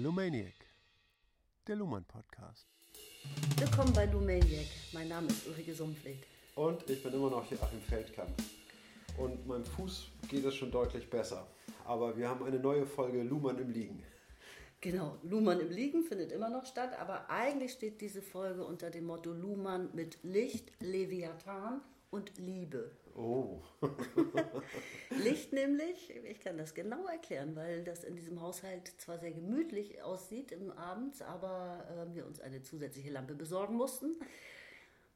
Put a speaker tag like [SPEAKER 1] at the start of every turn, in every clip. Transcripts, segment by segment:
[SPEAKER 1] Lumaniac, der Luhmann Podcast.
[SPEAKER 2] Willkommen bei Lumaniac. Mein Name ist Ulrike Sumpfleth.
[SPEAKER 3] Und ich bin immer noch Joachim Feldkamp. Und meinem Fuß geht es schon deutlich besser. Aber wir haben eine neue Folge Luhmann im Liegen.
[SPEAKER 2] Genau, Luhmann im Liegen findet immer noch statt, aber eigentlich steht diese Folge unter dem Motto Luhmann mit Licht, Leviathan und Liebe.
[SPEAKER 3] Oh.
[SPEAKER 2] Licht nämlich, ich kann das genau erklären, weil das in diesem Haushalt zwar sehr gemütlich aussieht im Abend, aber äh, wir uns eine zusätzliche Lampe besorgen mussten.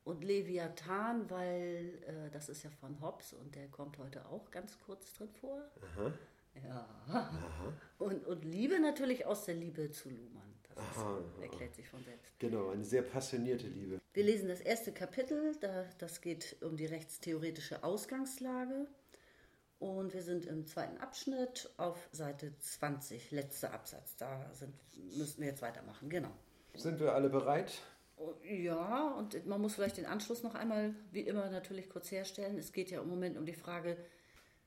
[SPEAKER 2] Und Leviathan, weil äh, das ist ja von Hobbes und der kommt heute auch ganz kurz drin vor.
[SPEAKER 3] Aha.
[SPEAKER 2] Ja. Und, und Liebe natürlich aus der Liebe zu Luhmann. Das ist,
[SPEAKER 3] Aha,
[SPEAKER 2] erklärt sich von selbst.
[SPEAKER 3] Genau, eine sehr passionierte Liebe.
[SPEAKER 2] Wir lesen das erste Kapitel, da, das geht um die rechtstheoretische Ausgangslage. Und wir sind im zweiten Abschnitt auf Seite 20, letzter Absatz. Da sind, müssten wir jetzt weitermachen, genau.
[SPEAKER 3] Sind wir alle bereit?
[SPEAKER 2] Ja, und man muss vielleicht den Anschluss noch einmal, wie immer, natürlich kurz herstellen. Es geht ja im Moment um die Frage,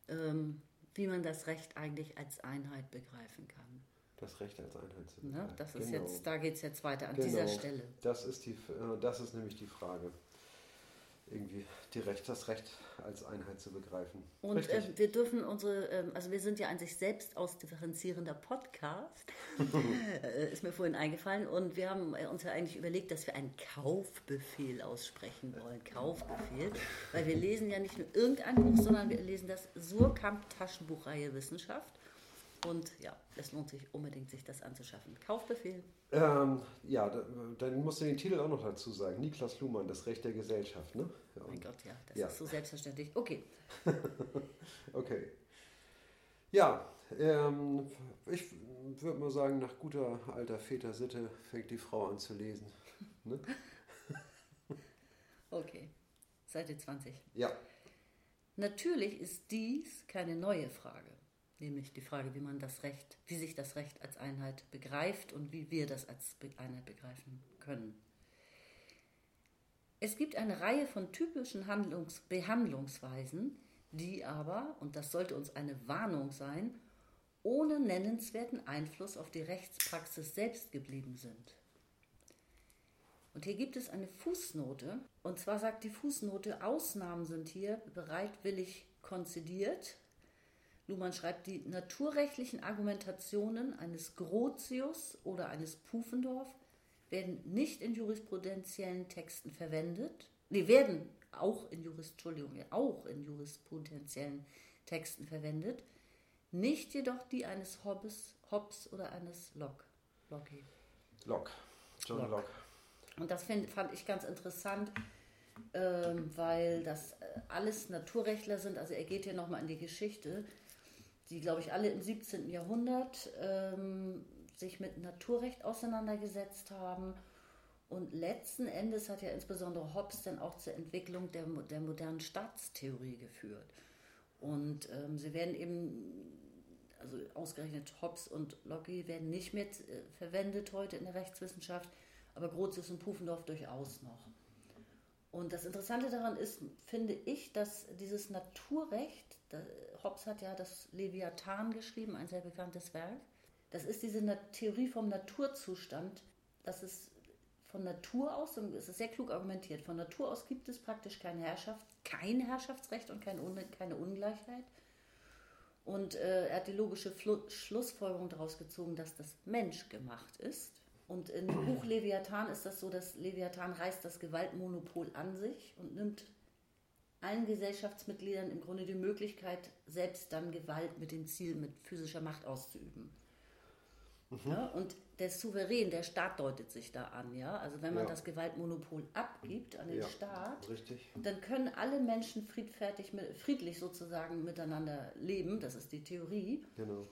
[SPEAKER 2] ähm, wie man das Recht eigentlich als Einheit begreifen kann.
[SPEAKER 3] Das Recht als Einheit zu
[SPEAKER 2] Ne?
[SPEAKER 3] begreifen.
[SPEAKER 2] Das ist
[SPEAKER 3] Genau.
[SPEAKER 2] jetzt, da geht es jetzt weiter an
[SPEAKER 3] Genau.
[SPEAKER 2] dieser Stelle.
[SPEAKER 3] Das ist, die, äh, das ist nämlich die Frage. Irgendwie die Recht, das Recht als Einheit zu begreifen.
[SPEAKER 2] Und äh, wir dürfen unsere, ähm, also wir sind ja ein sich selbst ausdifferenzierender Podcast, äh, ist mir vorhin eingefallen. Und wir haben äh, uns ja eigentlich überlegt, dass wir einen Kaufbefehl aussprechen wollen. Kaufbefehl. Weil wir lesen ja nicht nur irgendein Buch, sondern wir lesen das Surkamp Taschenbuchreihe Wissenschaft. Und ja, es lohnt sich unbedingt, sich das anzuschaffen. Kaufbefehl.
[SPEAKER 3] Ähm, ja, da, dann musst du den Titel auch noch dazu sagen. Niklas Luhmann, das Recht der Gesellschaft. Ne? Ja,
[SPEAKER 2] Mein Gott, ja, das
[SPEAKER 3] Ja.
[SPEAKER 2] ist so selbstverständlich. Okay,
[SPEAKER 3] Okay. Ja, ähm, ich würde mal sagen, nach guter alter Väter-Sitte fängt die Frau an zu lesen. Ne?
[SPEAKER 2] okay. Seite 20.
[SPEAKER 3] Ja,
[SPEAKER 2] Natürlich ist dies keine neue Frage, nämlich die Frage, wie man das Recht, wie sich das Recht als Einheit begreift und wie wir das als Einheit begreifen können. Es gibt eine Reihe von typischen Handlungs Behandlungsweisen, die aber, und das sollte uns eine Warnung sein, ohne nennenswerten Einfluss auf die Rechtspraxis selbst geblieben sind. Und hier gibt es eine Fußnote. Und zwar sagt die Fußnote, Ausnahmen sind hier bereitwillig konzidiert. Luhmann schreibt, die naturrechtlichen Argumentationen eines Grotius oder eines Pufendorf werden nicht in jurisprudenziellen Texten verwendet. Nee, werden auch in Jurist, auch in jurisprudenziellen Texten verwendet. Nicht jedoch die eines Hobbes, Hobbes oder eines Locke. Locke.
[SPEAKER 3] Locke. John
[SPEAKER 2] Locke.
[SPEAKER 3] Locke.
[SPEAKER 2] Und das find, fand ich ganz interessant, ähm, weil das äh, alles Naturrechtler sind. Also er geht hier nochmal in die Geschichte, die, glaube ich, alle im 17. Jahrhundert ähm, sich mit Naturrecht auseinandergesetzt haben. Und letzten Endes hat ja insbesondere Hobbes dann auch zur Entwicklung der, der modernen Staatstheorie geführt. Und ähm, sie werden eben, also ausgerechnet Hobbes und Locke werden nicht mehr äh, verwendet heute in der Rechtswissenschaft, aber Grotius und Pufendorf durchaus noch. Und das Interessante daran ist, finde ich, dass dieses Naturrecht, Hobbes hat ja das Leviathan geschrieben, ein sehr bekanntes Werk, das ist diese Theorie vom Naturzustand, dass es von Natur aus, und es ist sehr klug argumentiert, von Natur aus gibt es praktisch keine Herrschaft, kein Herrschaftsrecht und kein, Un- keine Ungleichheit. Und äh, er hat die logische Schlussfolgerung daraus gezogen, dass das Mensch gemacht ist. Und in dem Buch Leviathan ist das so, dass Leviathan reißt das Gewaltmonopol an sich und nimmt allen Gesellschaftsmitgliedern im Grunde die Möglichkeit, selbst dann Gewalt mit dem Ziel, mit physischer Macht auszuüben. Ja, und der Souverän, der Staat deutet sich da an, ja. Also wenn man
[SPEAKER 3] Ja.
[SPEAKER 2] das Gewaltmonopol abgibt an den
[SPEAKER 3] Ja,
[SPEAKER 2] Staat,
[SPEAKER 3] richtig.
[SPEAKER 2] dann können alle Menschen friedfertig, friedlich sozusagen miteinander leben. Das ist die Theorie.
[SPEAKER 3] Genau.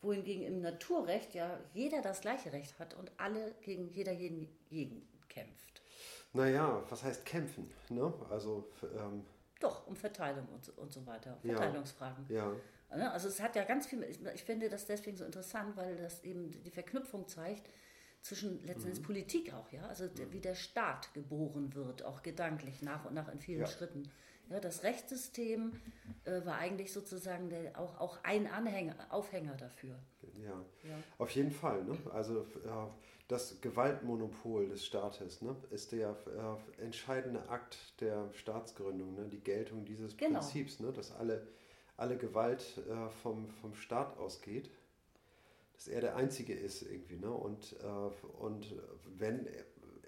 [SPEAKER 2] Wohingegen im Naturrecht ja jeder das gleiche Recht hat und alle gegen jeder jeden, jeden kämpft.
[SPEAKER 3] Naja, was heißt kämpfen? Ne? Also, ähm,
[SPEAKER 2] Doch, um Verteilung und so, und so weiter.
[SPEAKER 3] Ja.
[SPEAKER 2] Verteilungsfragen.
[SPEAKER 3] ja.
[SPEAKER 2] Ne, Also es hat ja ganz viel, ich, ich finde das deswegen so interessant, weil das eben die Verknüpfung zeigt zwischen letztendlich Politik auch, ja, also der, wie der Staat geboren wird, auch gedanklich nach und nach in vielen
[SPEAKER 3] Ja.
[SPEAKER 2] Schritten Ja, das Rechtssystem äh, war eigentlich sozusagen der, auch, auch ein Anhänger, Aufhänger dafür.
[SPEAKER 3] Ja,
[SPEAKER 2] Ja.
[SPEAKER 3] auf jeden Fall. Ne? Also äh, das Gewaltmonopol des Staates ne, ist der äh, entscheidende Akt der Staatsgründung, ne? die Geltung dieses
[SPEAKER 2] Genau.
[SPEAKER 3] Prinzips, ne? dass alle, alle Gewalt vom, vom Staat ausgeht, dass er der Einzige ist irgendwie. Ne? Und, äh, und wenn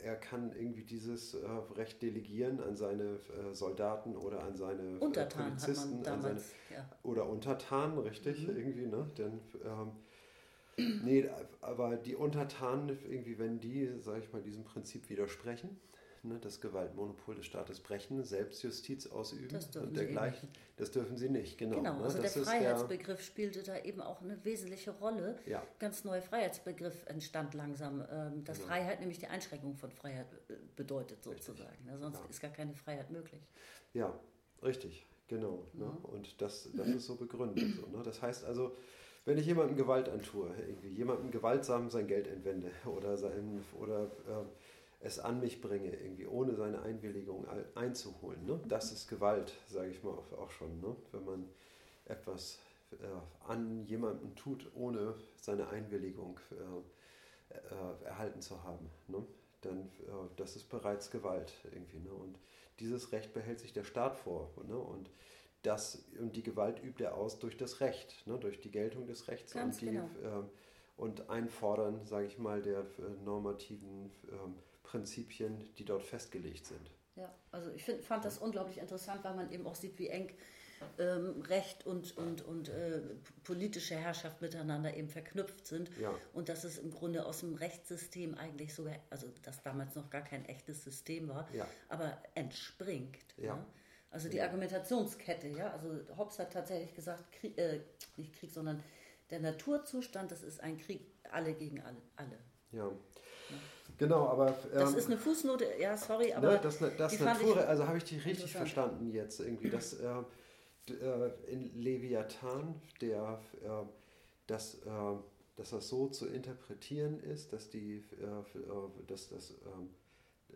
[SPEAKER 3] er, kann irgendwie dieses äh, Recht delegieren an seine äh, Soldaten oder an seine äh,
[SPEAKER 2] Untertan
[SPEAKER 3] Polizisten,
[SPEAKER 2] man
[SPEAKER 3] an seine
[SPEAKER 2] damals. Ja.
[SPEAKER 3] oder Untertanen, richtig,
[SPEAKER 2] Mhm.
[SPEAKER 3] irgendwie, ne? Denn, ähm, nee, aber die Untertanen, irgendwie, wenn die, sage ich mal, diesem Prinzip widersprechen, ne, das Gewaltmonopol des Staates brechen, Selbstjustiz ausüben und dergleichen, das dürfen sie nicht, genau.
[SPEAKER 2] Genau,
[SPEAKER 3] ne?
[SPEAKER 2] also der
[SPEAKER 3] das ist
[SPEAKER 2] Freiheitsbegriff spielte da eben auch eine wesentliche Rolle.
[SPEAKER 3] Ja.
[SPEAKER 2] Ganz neuer Freiheitsbegriff entstand langsam, ähm, dass
[SPEAKER 3] Genau.
[SPEAKER 2] Freiheit nämlich die Einschränkung von Freiheit äh, bedeutet sozusagen. Ja, sonst
[SPEAKER 3] Ja.
[SPEAKER 2] ist gar keine Freiheit möglich.
[SPEAKER 3] Ja, richtig, genau. Ne?
[SPEAKER 2] Ja.
[SPEAKER 3] Und das, das ist so begründet. So, ne? Das heißt also, wenn ich jemandem Gewalt antue, irgendwie jemandem gewaltsam sein Geld entwende oder, sein, oder ähm, es an mich bringe, irgendwie ohne seine Einwilligung ein- einzuholen, ne? das ist Gewalt, sage ich mal auch auch schon. Ne? Wenn man etwas äh, an jemanden tut, ohne seine Einwilligung äh, äh, erhalten zu haben, ne? dann äh, das ist bereits Gewalt irgendwie. Ne? Und dieses Recht behält sich der Staat vor. Ne? Und, das, und die Gewalt übt er aus durch das Recht, ne? durch die Geltung des Rechts
[SPEAKER 2] Ganz
[SPEAKER 3] und, die,
[SPEAKER 2] genau.
[SPEAKER 3] ähm, und Einfordern, sage ich mal, der äh, normativen ähm, Prinzipien, die dort festgelegt sind.
[SPEAKER 2] Ja, also ich find, fand das unglaublich interessant, weil man eben auch sieht, wie eng ähm, Recht und, und, und äh, politische Herrschaft miteinander eben verknüpft sind.
[SPEAKER 3] Ja.
[SPEAKER 2] Und dass es im Grunde aus dem Rechtssystem eigentlich sogar, also das damals noch gar kein echtes System war,
[SPEAKER 3] Ja.
[SPEAKER 2] aber entspringt.
[SPEAKER 3] Ja.
[SPEAKER 2] ne? Also die Argumentationskette, ja. Also Hobbes hat tatsächlich gesagt, Krieg, äh, nicht Krieg, sondern der Naturzustand, das ist ein Krieg, alle gegen alle. alle.
[SPEAKER 3] Ja. Genau, aber
[SPEAKER 2] Das
[SPEAKER 3] ähm,
[SPEAKER 2] ist eine Fußnote, ja, sorry, aber
[SPEAKER 3] ne, das, das Natur, also habe ich dich richtig verstanden jetzt irgendwie, dass äh, d- äh, in Leviathan, der, äh, dass, äh, dass das so zu interpretieren ist, dass, die, äh, äh, dass das ähm,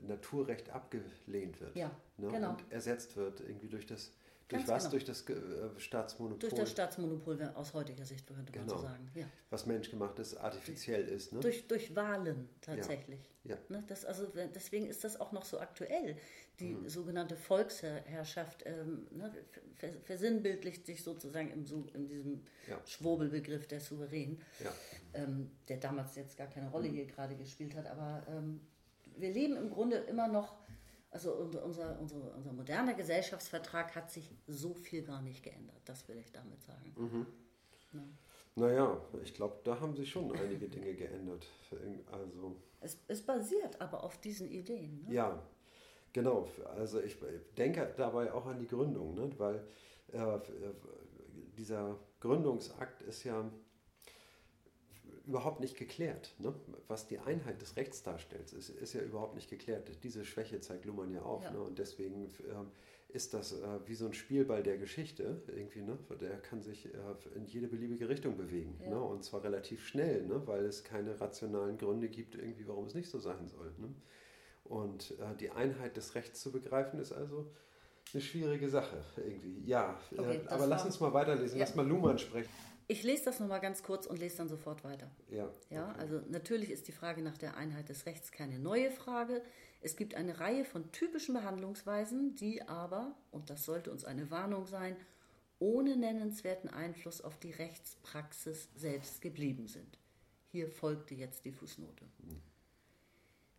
[SPEAKER 3] Naturrecht abgelehnt wird
[SPEAKER 2] Ja,
[SPEAKER 3] ne,
[SPEAKER 2] genau.
[SPEAKER 3] und ersetzt wird irgendwie durch das, durch
[SPEAKER 2] Ganz
[SPEAKER 3] was?
[SPEAKER 2] genau.
[SPEAKER 3] Durch das äh, Staatsmonopol,
[SPEAKER 2] Durch das Staatsmonopol aus heutiger Sicht könnte man
[SPEAKER 3] Genau.
[SPEAKER 2] so sagen. Ja.
[SPEAKER 3] was menschgemacht ist, artifiziell ist. Ne?
[SPEAKER 2] Durch, durch Wahlen tatsächlich.
[SPEAKER 3] Ja.
[SPEAKER 2] Ne, das, also, deswegen ist das auch noch so aktuell. Die
[SPEAKER 3] Mhm.
[SPEAKER 2] sogenannte Volksherrschaft ähm, ne, ver versinnbildlicht sich sozusagen im, in diesem
[SPEAKER 3] Ja.
[SPEAKER 2] Schwurbelbegriff der Souverän,
[SPEAKER 3] Ja.
[SPEAKER 2] ähm, der damals jetzt gar keine Rolle hier gerade gespielt hat. Aber ähm, wir leben im Grunde immer noch, also unser, unser, unser, moderner Gesellschaftsvertrag hat sich so viel gar nicht geändert. Das will ich damit sagen.
[SPEAKER 3] Mhm.
[SPEAKER 2] Ne?
[SPEAKER 3] Naja, ich glaube, da haben sich schon einige Dinge geändert. Also,
[SPEAKER 2] Es, es basiert aber auf diesen Ideen. Ne?
[SPEAKER 3] ja, genau. Also ich denke dabei auch an die Gründung, ne? weil äh, dieser Gründungsakt ist ja überhaupt nicht geklärt. Ne? Was die Einheit des Rechts darstellt, ist, ist ja überhaupt nicht geklärt. Diese Schwäche zeigt Luhmann ja auf.
[SPEAKER 2] Ja.
[SPEAKER 3] Ne? Und deswegen ähm, ist das äh, wie so ein Spielball der Geschichte irgendwie. Ne? Der kann sich äh, in jede beliebige Richtung bewegen.
[SPEAKER 2] Ja.
[SPEAKER 3] Ne? Und zwar relativ schnell, ne? weil es keine rationalen Gründe gibt, irgendwie, warum es nicht so sein soll. Ne? Und äh, die Einheit des Rechts zu begreifen, ist also eine schwierige Sache irgendwie. Ja,
[SPEAKER 2] Okay,
[SPEAKER 3] äh,
[SPEAKER 2] das
[SPEAKER 3] aber lass uns mal weiterlesen.
[SPEAKER 2] Ja.
[SPEAKER 3] Lass mal Luhmann sprechen.
[SPEAKER 2] Ich lese das nochmal ganz kurz und lese dann sofort weiter.
[SPEAKER 3] Ja,
[SPEAKER 2] Ja,
[SPEAKER 3] okay.
[SPEAKER 2] also natürlich ist die Frage nach der Einheit des Rechts keine neue Frage. Es gibt eine Reihe von typischen Behandlungsweisen, die aber, und das sollte uns eine Warnung sein, ohne nennenswerten Einfluss auf die Rechtspraxis selbst geblieben sind. Hier folgte jetzt die Fußnote.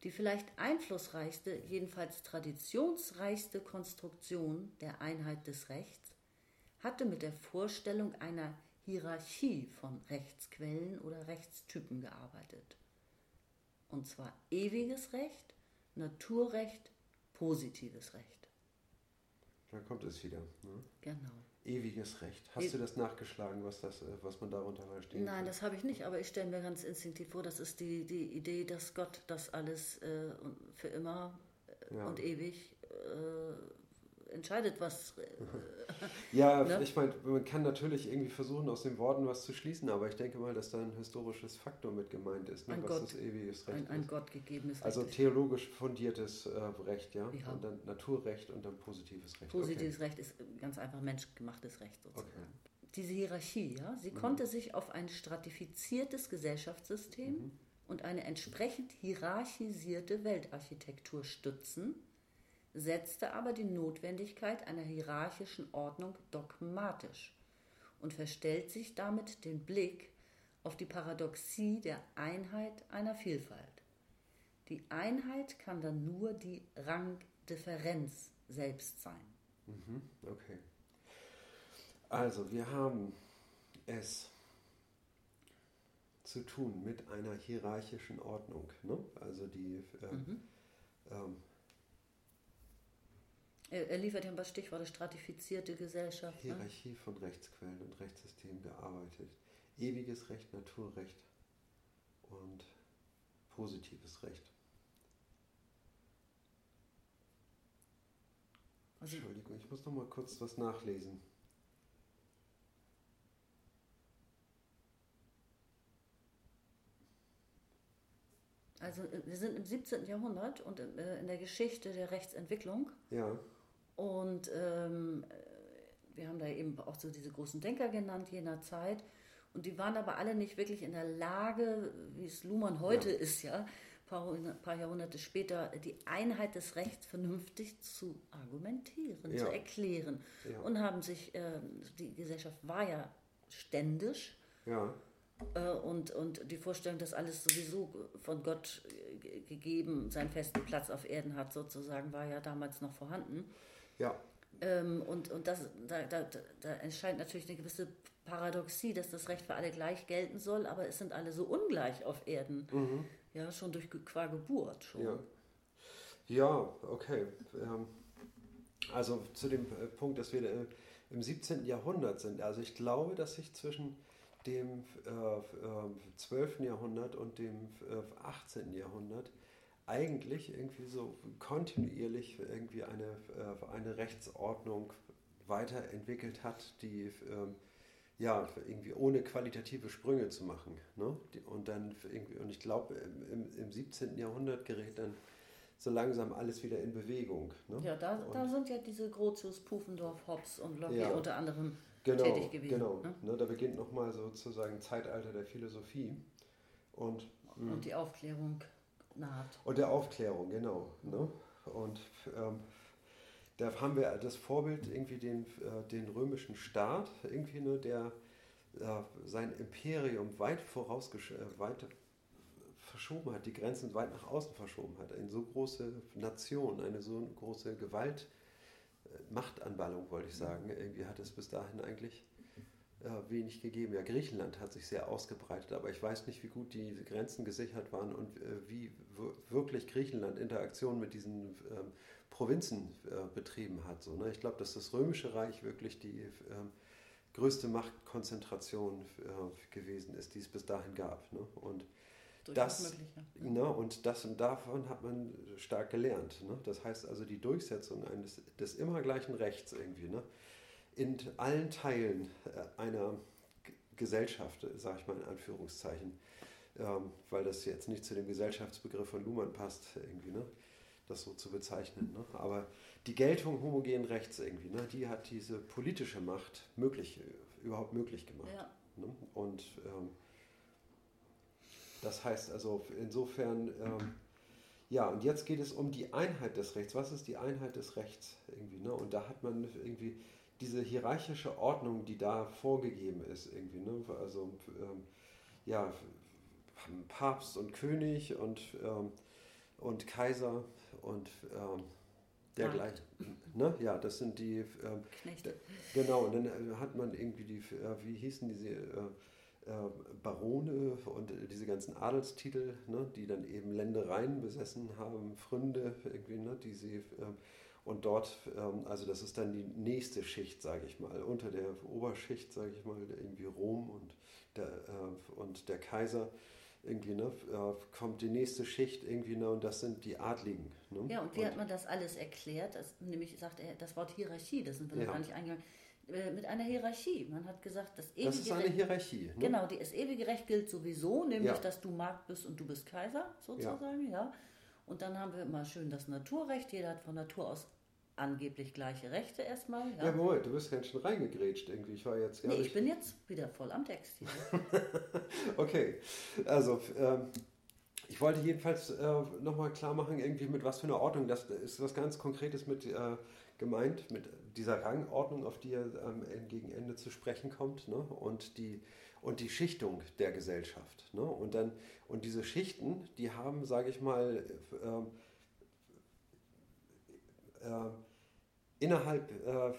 [SPEAKER 2] Die vielleicht einflussreichste, jedenfalls traditionsreichste Konstruktion der Einheit des Rechts hatte mit der Vorstellung einer Hierarchie von Rechtsquellen oder Rechtstypen gearbeitet. Und zwar ewiges Recht, Naturrecht, positives Recht.
[SPEAKER 3] Da kommt es wieder. Ne?
[SPEAKER 2] Genau.
[SPEAKER 3] Ewiges Recht. Hast
[SPEAKER 2] E-
[SPEAKER 3] du das nachgeschlagen, was, das, äh, was man darunter verstehen
[SPEAKER 2] Nein,
[SPEAKER 3] kann?
[SPEAKER 2] das habe ich nicht, aber ich stelle mir ganz instinktiv vor, das ist die, die Idee, dass Gott das alles äh, für immer äh,
[SPEAKER 3] Ja.
[SPEAKER 2] und ewig äh, entscheidet, was. Äh,
[SPEAKER 3] ja, ne? ich meine, man kann natürlich irgendwie versuchen, aus den Worten was zu schließen, aber ich denke mal, dass da ein historisches Faktor mit gemeint ist,
[SPEAKER 2] ne, ein
[SPEAKER 3] was
[SPEAKER 2] Gott,
[SPEAKER 3] das ewiges Recht
[SPEAKER 2] ein, ein Gott gegebenes
[SPEAKER 3] Also theologisch fundiertes äh, Recht, ja? ja? Und dann Naturrecht und dann positives Recht.
[SPEAKER 2] Positives okay. Recht ist ganz einfach menschgemachtes Recht sozusagen. Okay. Diese Hierarchie, ja, sie mhm. konnte sich auf ein stratifiziertes Gesellschaftssystem mhm. und eine entsprechend hierarchisierte Weltarchitektur stützen setzte aber die Notwendigkeit einer hierarchischen Ordnung dogmatisch und verstellt sich damit den Blick auf die Paradoxie der Einheit einer Vielfalt. Die Einheit kann dann nur die Rangdifferenz selbst sein.
[SPEAKER 3] Mhm, okay. Also wir haben es zu tun mit einer hierarchischen Ordnung. Ne? Also die äh, mhm. ähm,
[SPEAKER 2] er, er liefert ja ein paar Stichworte, stratifizierte Gesellschaft.
[SPEAKER 3] Hierarchie ne? von Rechtsquellen und Rechtssystemen gearbeitet. Ewiges Recht, Naturrecht und positives Recht. Also, Entschuldigung, ich muss noch mal kurz was nachlesen.
[SPEAKER 2] Also äh, wir sind im 17. Jahrhundert und äh, in der Geschichte der Rechtsentwicklung.
[SPEAKER 3] Ja.
[SPEAKER 2] Und ähm, wir haben da eben auch so diese großen Denker genannt jener Zeit. Und die waren aber alle nicht wirklich in der Lage, wie es Luhmann heute ja. ist, ja, ein paar, Jahrhunderte später, die Einheit des Rechts vernünftig zu argumentieren, ja. zu erklären. Ja. Und haben sich, äh, die Gesellschaft war ja ständisch.
[SPEAKER 3] Ja.
[SPEAKER 2] Äh, und, und die Vorstellung, dass alles sowieso von Gott gegeben seinen festen Platz auf Erden hat, sozusagen, war ja damals noch vorhanden.
[SPEAKER 3] Ja.
[SPEAKER 2] Ähm, und und das, da, da, da entscheidet natürlich eine gewisse Paradoxie, dass das Recht für alle gleich gelten soll, aber es sind alle so ungleich auf Erden. Mhm. Ja, schon durch qua Geburt schon.
[SPEAKER 3] Ja, ja okay. Ähm, also zu dem äh, Punkt, dass wir äh, im 17. Jahrhundert sind. Also ich glaube, dass sich zwischen dem äh, äh, 12. Jahrhundert und dem äh, 18. Jahrhundert eigentlich irgendwie so kontinuierlich irgendwie eine, äh, eine Rechtsordnung weiterentwickelt hat, die ähm, ja irgendwie ohne qualitative Sprünge zu machen. Ne? Und dann irgendwie, und ich glaube, im, im 17. Jahrhundert gerät dann so langsam alles wieder in Bewegung. Ne?
[SPEAKER 2] Ja, da, da sind ja diese Grotius, Pufendorf, Hobbes und Locke ja, unter anderem genau, tätig gewesen.
[SPEAKER 3] Genau, ne? Ne, da beginnt nochmal sozusagen Zeitalter der Philosophie. Und,
[SPEAKER 2] und die Aufklärung naht.
[SPEAKER 3] Und der Aufklärung, genau. Ne? Und ähm, da haben wir das Vorbild irgendwie den, äh, den römischen Staat, irgendwie, ne, der äh, sein Imperium weit vorausgesch äh, verschoben hat, die Grenzen weit nach außen verschoben hat. Eine so große Nation, eine so große Gewalt, äh, Machtanballung, wollte ich sagen. Irgendwie hat es bis dahin eigentlich wenig gegeben. Ja, Griechenland hat sich sehr ausgebreitet, aber ich weiß nicht, wie gut die Grenzen gesichert waren und äh, wie wirklich Griechenland Interaktion mit diesen ähm, Provinzen äh, betrieben hat. So, ne? Ich glaube, dass das Römische Reich wirklich die ähm, größte Machtkonzentration äh, gewesen ist, die es bis dahin gab. Ne? Und das, ne, und das und davon hat man stark gelernt. Ne? Das heißt also die Durchsetzung eines des immer gleichen Rechts irgendwie. Ne? In allen Teilen äh, einer Gesellschaft, sage ich mal in Anführungszeichen, ähm, weil das jetzt nicht zu dem Gesellschaftsbegriff von Luhmann passt, irgendwie, ne? das so zu bezeichnen. Ne? Aber die Geltung homogenen Rechts irgendwie, ne? die hat diese politische Macht möglich, überhaupt möglich gemacht. Ja. Ne? Und ähm, das heißt also insofern, ähm, ja, und jetzt geht es um die Einheit des Rechts. Was ist die Einheit des Rechts irgendwie? Ne? Und da hat man irgendwie diese hierarchische Ordnung, die da vorgegeben ist, irgendwie, ne? Also ähm, ja, Papst und König und, ähm, und Kaiser und ähm, dergleichen. Ne? Ja, das sind die ähm,
[SPEAKER 2] Knechte.
[SPEAKER 3] Genau, und dann äh, hat man irgendwie die, äh, wie hießen diese äh, äh, Barone und diese ganzen Adelstitel, ne? die dann eben Ländereien besessen haben, Fründe irgendwie, ne? die sie ähm, und dort, ähm, also das ist dann die nächste Schicht, sage ich mal, unter der Oberschicht, sage ich mal, irgendwie Rom und der, äh, und der Kaiser irgendwie, ne, äh, kommt die nächste Schicht irgendwie, ne, und das sind die Adligen. Ne?
[SPEAKER 2] Ja, und wie hat man das alles erklärt? Das, nämlich sagt er das Wort Hierarchie, das sind wir
[SPEAKER 3] Ja.
[SPEAKER 2] noch gar nicht eingegangen. Äh, Mit einer Hierarchie. Man hat gesagt, das ewige
[SPEAKER 3] Das ist eine
[SPEAKER 2] Recht,
[SPEAKER 3] Hierarchie. Ne?
[SPEAKER 2] Genau, das ewige Recht gilt sowieso, nämlich,
[SPEAKER 3] Ja.
[SPEAKER 2] dass du Markt bist und du bist Kaiser, sozusagen, ja. Und dann haben wir immer schön das Naturrecht. Jeder hat von Natur aus angeblich gleiche Rechte erstmal. Ja.
[SPEAKER 3] Ja, Moment, du bist ganz schön reingegrätscht irgendwie. Ich war jetzt gar
[SPEAKER 2] nee, ich bin jetzt wieder voll am Text hier.
[SPEAKER 3] Okay, also ähm, ich wollte jedenfalls äh, nochmal klar machen, irgendwie mit was für einer Ordnung. Das ist was ganz Konkretes mit äh, gemeint, mit dieser Rangordnung, auf die er ähm, gegen Ende zu sprechen kommt, ne? und, die, und die Schichtung der Gesellschaft. Ne? Und, dann, und diese Schichten, die haben, sage ich mal, ähm, äh, innerhalb äh,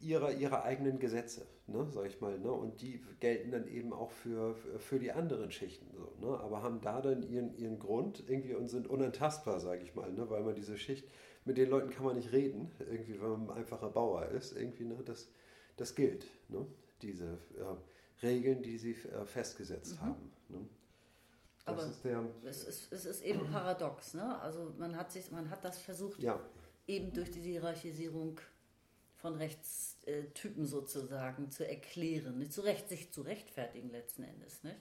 [SPEAKER 3] ihrer, ihrer eigenen Gesetze, ne, sag ich mal. Ne, und die gelten dann eben auch für, für die anderen Schichten. So, ne, aber haben da dann ihren, ihren Grund irgendwie und sind unantastbar, sage ich mal. Ne, weil man diese Schicht, mit den Leuten kann man nicht reden, irgendwie, wenn man ein einfacher Bauer ist. Irgendwie, ne, das, das gilt, ne, diese äh, Regeln, die sie äh, festgesetzt haben. Ne. Das
[SPEAKER 2] Aber
[SPEAKER 3] ist der,
[SPEAKER 2] es, ist, es ist eben paradox. Ne? Also man hat, sich, man hat das versucht,
[SPEAKER 3] ja,
[SPEAKER 2] eben durch die Hierarchisierung von Rechtstypen sozusagen zu erklären, nicht zu Recht, sich zu rechtfertigen letzten Endes. Nicht?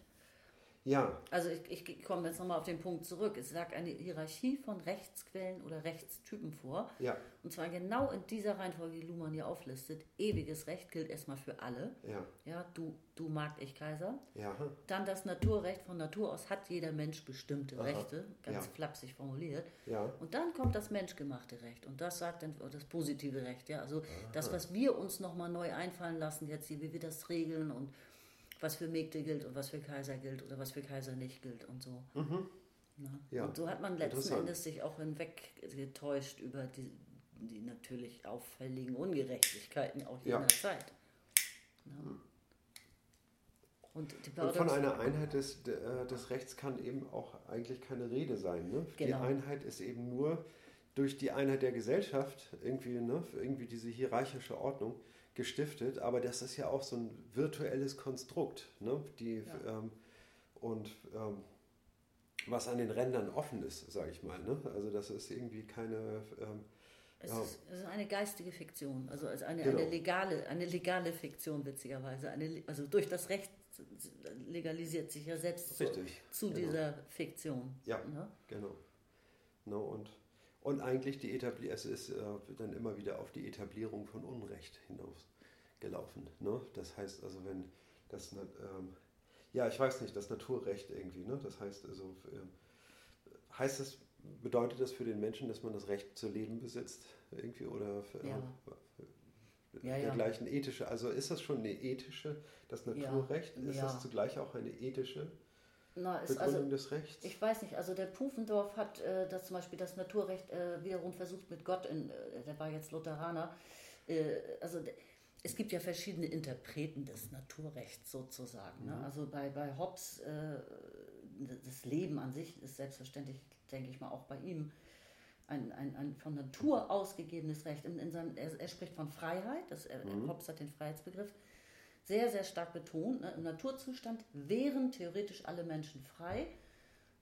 [SPEAKER 3] Ja,
[SPEAKER 2] Also ich, ich komme jetzt nochmal auf den Punkt zurück. Es lag eine Hierarchie von Rechtsquellen oder Rechtstypen vor.
[SPEAKER 3] ja,
[SPEAKER 2] Und zwar genau in dieser Reihenfolge, die Luhmann hier auflistet. Ewiges Recht gilt erstmal für alle.
[SPEAKER 3] ja,
[SPEAKER 2] Ja, du, du Markt, ich Kaiser.
[SPEAKER 3] ja,
[SPEAKER 2] Dann das Naturrecht. Von Natur aus hat jeder Mensch bestimmte
[SPEAKER 3] Aha.
[SPEAKER 2] Rechte, ganz
[SPEAKER 3] Ja.
[SPEAKER 2] flapsig formuliert.
[SPEAKER 3] ja,
[SPEAKER 2] Und dann kommt das menschgemachte Recht und das sagt dann das positive Recht, ja, also das, was wir uns nochmal neu einfallen lassen jetzt hier, wie wir das regeln und was für Mägde gilt und was für Kaiser gilt oder was für Kaiser nicht gilt und so.
[SPEAKER 3] Mhm. Ja,
[SPEAKER 2] Und so hat man letzten. Endes sich auch hinweggetäuscht über die, die natürlich auffälligen Ungerechtigkeiten auch
[SPEAKER 3] Ja.
[SPEAKER 2] jener Zeit. Na? Und die
[SPEAKER 3] Und von
[SPEAKER 2] Paradox-
[SPEAKER 3] einer Einheit des, de- äh, des Rechts kann eben auch eigentlich keine Rede sein. Ne? Die
[SPEAKER 2] Genau.
[SPEAKER 3] Einheit ist eben nur durch die Einheit der Gesellschaft irgendwie, ne, irgendwie diese hierarchische Ordnung gestiftet. Aber das ist ja auch so ein virtuelles Konstrukt. Ne? Die,
[SPEAKER 2] Ja.
[SPEAKER 3] ähm, und ähm, was an den Rändern offen ist, sage ich mal. Ne? Also das ist irgendwie keine... Ähm,
[SPEAKER 2] Es,
[SPEAKER 3] Ja.
[SPEAKER 2] ist, es ist eine geistige Fiktion, also als eine,
[SPEAKER 3] Genau.
[SPEAKER 2] eine, legale, eine legale Fiktion, witzigerweise. Eine, also durch das Recht legalisiert sich ja selbst zu,
[SPEAKER 3] richtig.
[SPEAKER 2] zu
[SPEAKER 3] genau.
[SPEAKER 2] dieser Fiktion.
[SPEAKER 3] Ja.
[SPEAKER 2] Ne?
[SPEAKER 3] Genau. No, und, und eigentlich die Etabli es ist äh, dann immer wieder auf die Etablierung von Unrecht hinausgelaufen. Ne? Das heißt also, wenn das, ähm, ja, ich weiß nicht, das Naturrecht irgendwie, ne? das heißt also, ähm, heißt das, bedeutet das für den Menschen, dass man das Recht zu leben besitzt irgendwie oder äh,
[SPEAKER 2] Ja. Ja, ja.
[SPEAKER 3] dergleichen ethische, also ist das schon eine ethische, das Naturrecht, ist
[SPEAKER 2] ja.
[SPEAKER 3] das zugleich auch eine ethische
[SPEAKER 2] Na, ist
[SPEAKER 3] Begründung
[SPEAKER 2] also,
[SPEAKER 3] des Rechts?
[SPEAKER 2] ich weiß nicht, also der Pufendorf hat äh, das zum Beispiel das Naturrecht äh, wiederum versucht mit Gott, in, äh, der war jetzt Lutheraner, äh, also es gibt ja verschiedene Interpreten des Naturrechts sozusagen. Ne? Also bei, bei Hobbes, äh, das Leben an sich ist selbstverständlich, denke ich mal, auch bei ihm ein, ein, ein von Natur ausgegebenes Recht. In, in seinem, er, er spricht von Freiheit, das, er, Hobbes hat den Freiheitsbegriff sehr, sehr stark betont. Ne? Im Naturzustand wären theoretisch alle Menschen frei.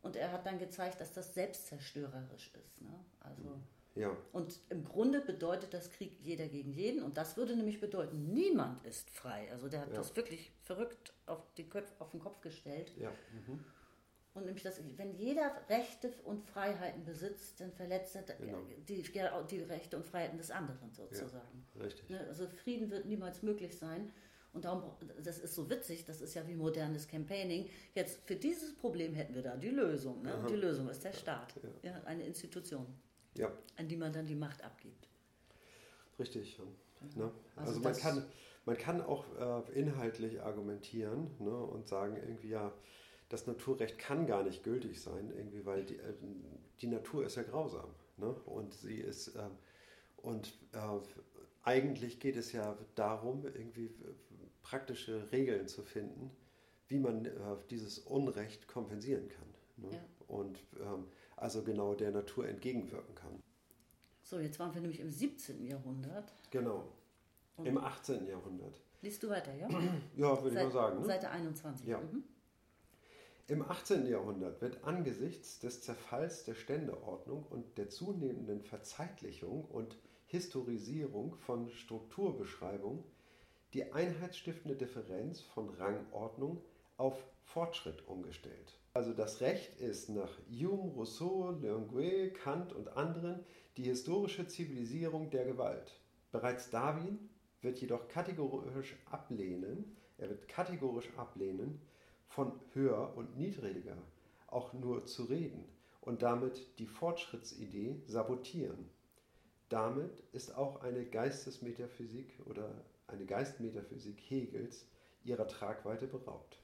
[SPEAKER 2] Und er hat dann gezeigt, dass das selbstzerstörerisch ist. Ne? Also,
[SPEAKER 3] ja,
[SPEAKER 2] und im Grunde bedeutet das Krieg jeder gegen jeden. Und das würde nämlich bedeuten, niemand ist frei. Also der hat
[SPEAKER 3] Ja.
[SPEAKER 2] das wirklich verrückt auf, die Köpf, auf den Kopf gestellt.
[SPEAKER 3] ja. Mhm.
[SPEAKER 2] Und nämlich, dass, wenn jeder Rechte und Freiheiten besitzt, dann verletzt er
[SPEAKER 3] Genau.
[SPEAKER 2] die, die Rechte und Freiheiten des anderen sozusagen.
[SPEAKER 3] Richtig.
[SPEAKER 2] Ne, Also Frieden wird niemals möglich sein. Und darum, das ist so witzig, das ist ja wie modernes Campaigning. Jetzt für dieses Problem hätten wir da die Lösung. Ne? Und die Lösung ist der Staat, ja. eine Institution,
[SPEAKER 3] Ja,
[SPEAKER 2] an die man dann die Macht abgibt.
[SPEAKER 3] richtig. ja. Ne?
[SPEAKER 2] Also
[SPEAKER 3] Also, man, kann, man kann auch äh, inhaltlich argumentieren ne, und sagen, irgendwie ja, das Naturrecht kann gar nicht gültig sein, irgendwie, weil die, äh, die Natur ist ja grausam. Ne? Und sie ist, ähm, und äh, eigentlich geht es ja darum, irgendwie praktische Regeln zu finden, wie man äh, dieses Unrecht kompensieren kann. Ne?
[SPEAKER 2] Ja.
[SPEAKER 3] Und ähm, also genau der Natur entgegenwirken kann.
[SPEAKER 2] So, jetzt waren wir nämlich im 17. Jahrhundert.
[SPEAKER 3] Genau.
[SPEAKER 2] Und-
[SPEAKER 3] Im 18. Jahrhundert.
[SPEAKER 2] Liest du weiter, ja?
[SPEAKER 3] Ja, würde ich mal sagen. Ne?
[SPEAKER 2] Seite 21.
[SPEAKER 3] Ja.
[SPEAKER 2] Mhm.
[SPEAKER 3] Im 18. Jahrhundert wird angesichts des Zerfalls der Ständeordnung und der zunehmenden Verzeitlichung und Historisierung von Strukturbeschreibung die einheitsstiftende Differenz von Rangordnung auf Fortschritt umgestellt. Also das Recht ist nach Hume, Rousseau, Lenguet, Kant und anderen die historische Zivilisierung der Gewalt. Bereits Darwin wird jedoch kategorisch ablehnen, er wird kategorisch ablehnen, von höher und niedriger auch nur zu reden und damit die Fortschrittsidee sabotieren. Damit ist auch eine Geistesmetaphysik oder eine Geistmetaphysik Hegels ihrer Tragweite beraubt.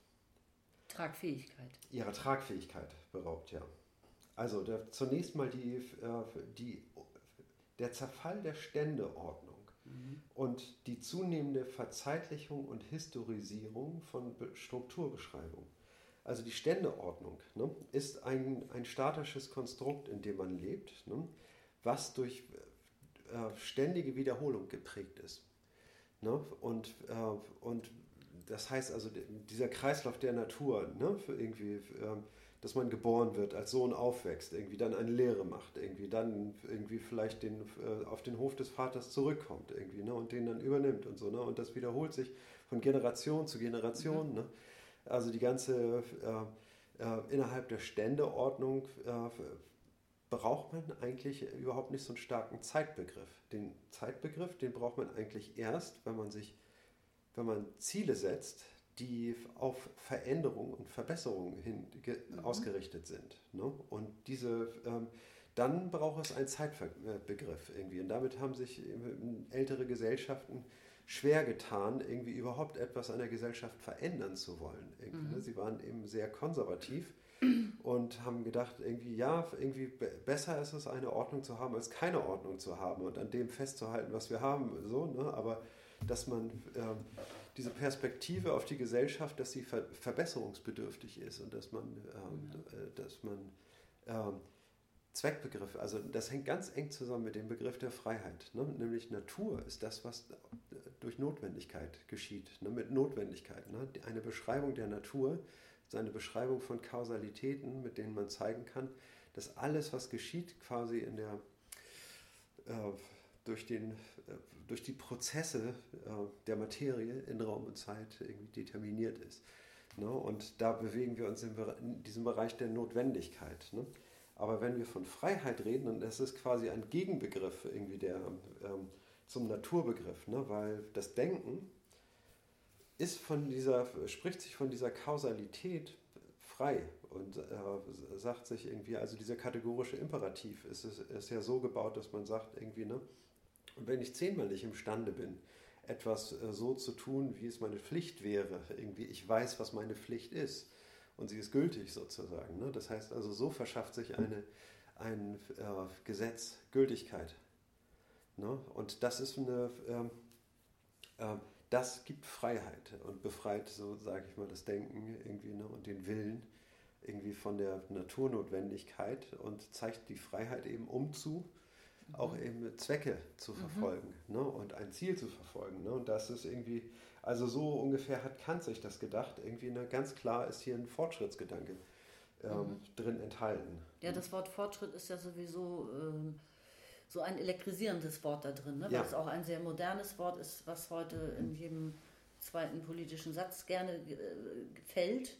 [SPEAKER 2] Tragfähigkeit.
[SPEAKER 3] Ihrer Tragfähigkeit beraubt, ja. Also der, zunächst mal die, äh, die, der Zerfall der Ständeordnung mhm. und die zunehmende Verzeitlichung und Historisierung von Strukturbeschreibung. Also die Ständeordnung ne, ist ein, ein statisches Konstrukt, in dem man lebt, ne, was durch äh, ständige Wiederholung geprägt ist. Ne? Und, äh, und das heißt also, dieser Kreislauf der Natur, ne? Für irgendwie, äh, dass man geboren wird, als Sohn aufwächst, irgendwie dann eine Lehre macht, irgendwie dann irgendwie vielleicht den, äh, auf den Hof des Vaters zurückkommt irgendwie, ne? und den dann übernimmt und so. Ne? Und das wiederholt sich von Generation zu Generation. Mhm. Ne? Also die ganze äh, äh, innerhalb der Ständeordnung äh, braucht man eigentlich überhaupt nicht so einen starken Zeitbegriff. Den Zeitbegriff, den braucht man eigentlich erst, wenn man sich, wenn man Ziele setzt, die auf Veränderung und Verbesserung hin mhm. ausgerichtet sind. Ne? Und diese, ähm, dann braucht es einen Zeitbegriff irgendwie. Und damit haben sich ältere Gesellschaften schwer getan, irgendwie überhaupt etwas an der Gesellschaft verändern zu wollen. Ne? Mhm. Sie waren eben sehr konservativ und haben gedacht, irgendwie, ja, irgendwie besser ist es, eine Ordnung zu haben, als keine Ordnung zu haben und an dem festzuhalten, was wir haben. So, ne? Aber dass man äh, diese Perspektive auf die Gesellschaft, dass sie ver verbesserungsbedürftig ist und dass man, ähm, äh, dass man äh, Zweckbegriffe, also das hängt ganz eng zusammen mit dem Begriff der Freiheit. Ne? Nämlich Natur ist das, was durch Notwendigkeit geschieht, ne? mit Notwendigkeit. Ne? Eine Beschreibung der Natur ist eine Beschreibung von Kausalitäten, mit denen man zeigen kann, dass alles, was geschieht, quasi in der, äh, durch, den, äh, durch die Prozesse äh, der Materie in Raum und Zeit irgendwie determiniert ist. Ne? Und da bewegen wir uns in, in diesem Bereich der Notwendigkeit. Ne? Aber wenn wir von Freiheit reden, das ist quasi ein Gegenbegriff irgendwie der, ähm, zum Naturbegriff, ne? weil das Denken ist von dieser, spricht sich von dieser Kausalität frei und äh, sagt sich irgendwie, also dieser kategorische Imperativ ist, ist, ist ja so gebaut, dass man sagt irgendwie, ne, wenn ich zehnmal nicht imstande bin, etwas äh, so zu tun, wie es meine Pflicht wäre, irgendwie, ich weiß, was meine Pflicht ist, und sie ist gültig sozusagen. Ne? Das heißt also, so verschafft sich eine, ein äh, Gesetz Gültigkeit. Ne? Und das ist eine, ähm, äh, das gibt Freiheit und befreit, so sage ich mal, das Denken irgendwie ne? und den Willen irgendwie von der Naturnotwendigkeit und zeigt die Freiheit eben umzu, auch mhm. eben Zwecke zu mhm. verfolgen mhm. ne? und ein Ziel zu verfolgen. Ne? Und das ist irgendwie also so ungefähr hat Kant sich das gedacht. Irgendwie ne, ganz klar ist hier ein Fortschrittsgedanke ähm, mhm. drin enthalten.
[SPEAKER 2] Ja, das Wort Fortschritt ist ja sowieso ähm, so ein elektrisierendes Wort da drin, ne? weil ja. es auch ein sehr modernes Wort ist, was heute in jedem zweiten politischen Satz gerne äh, fällt.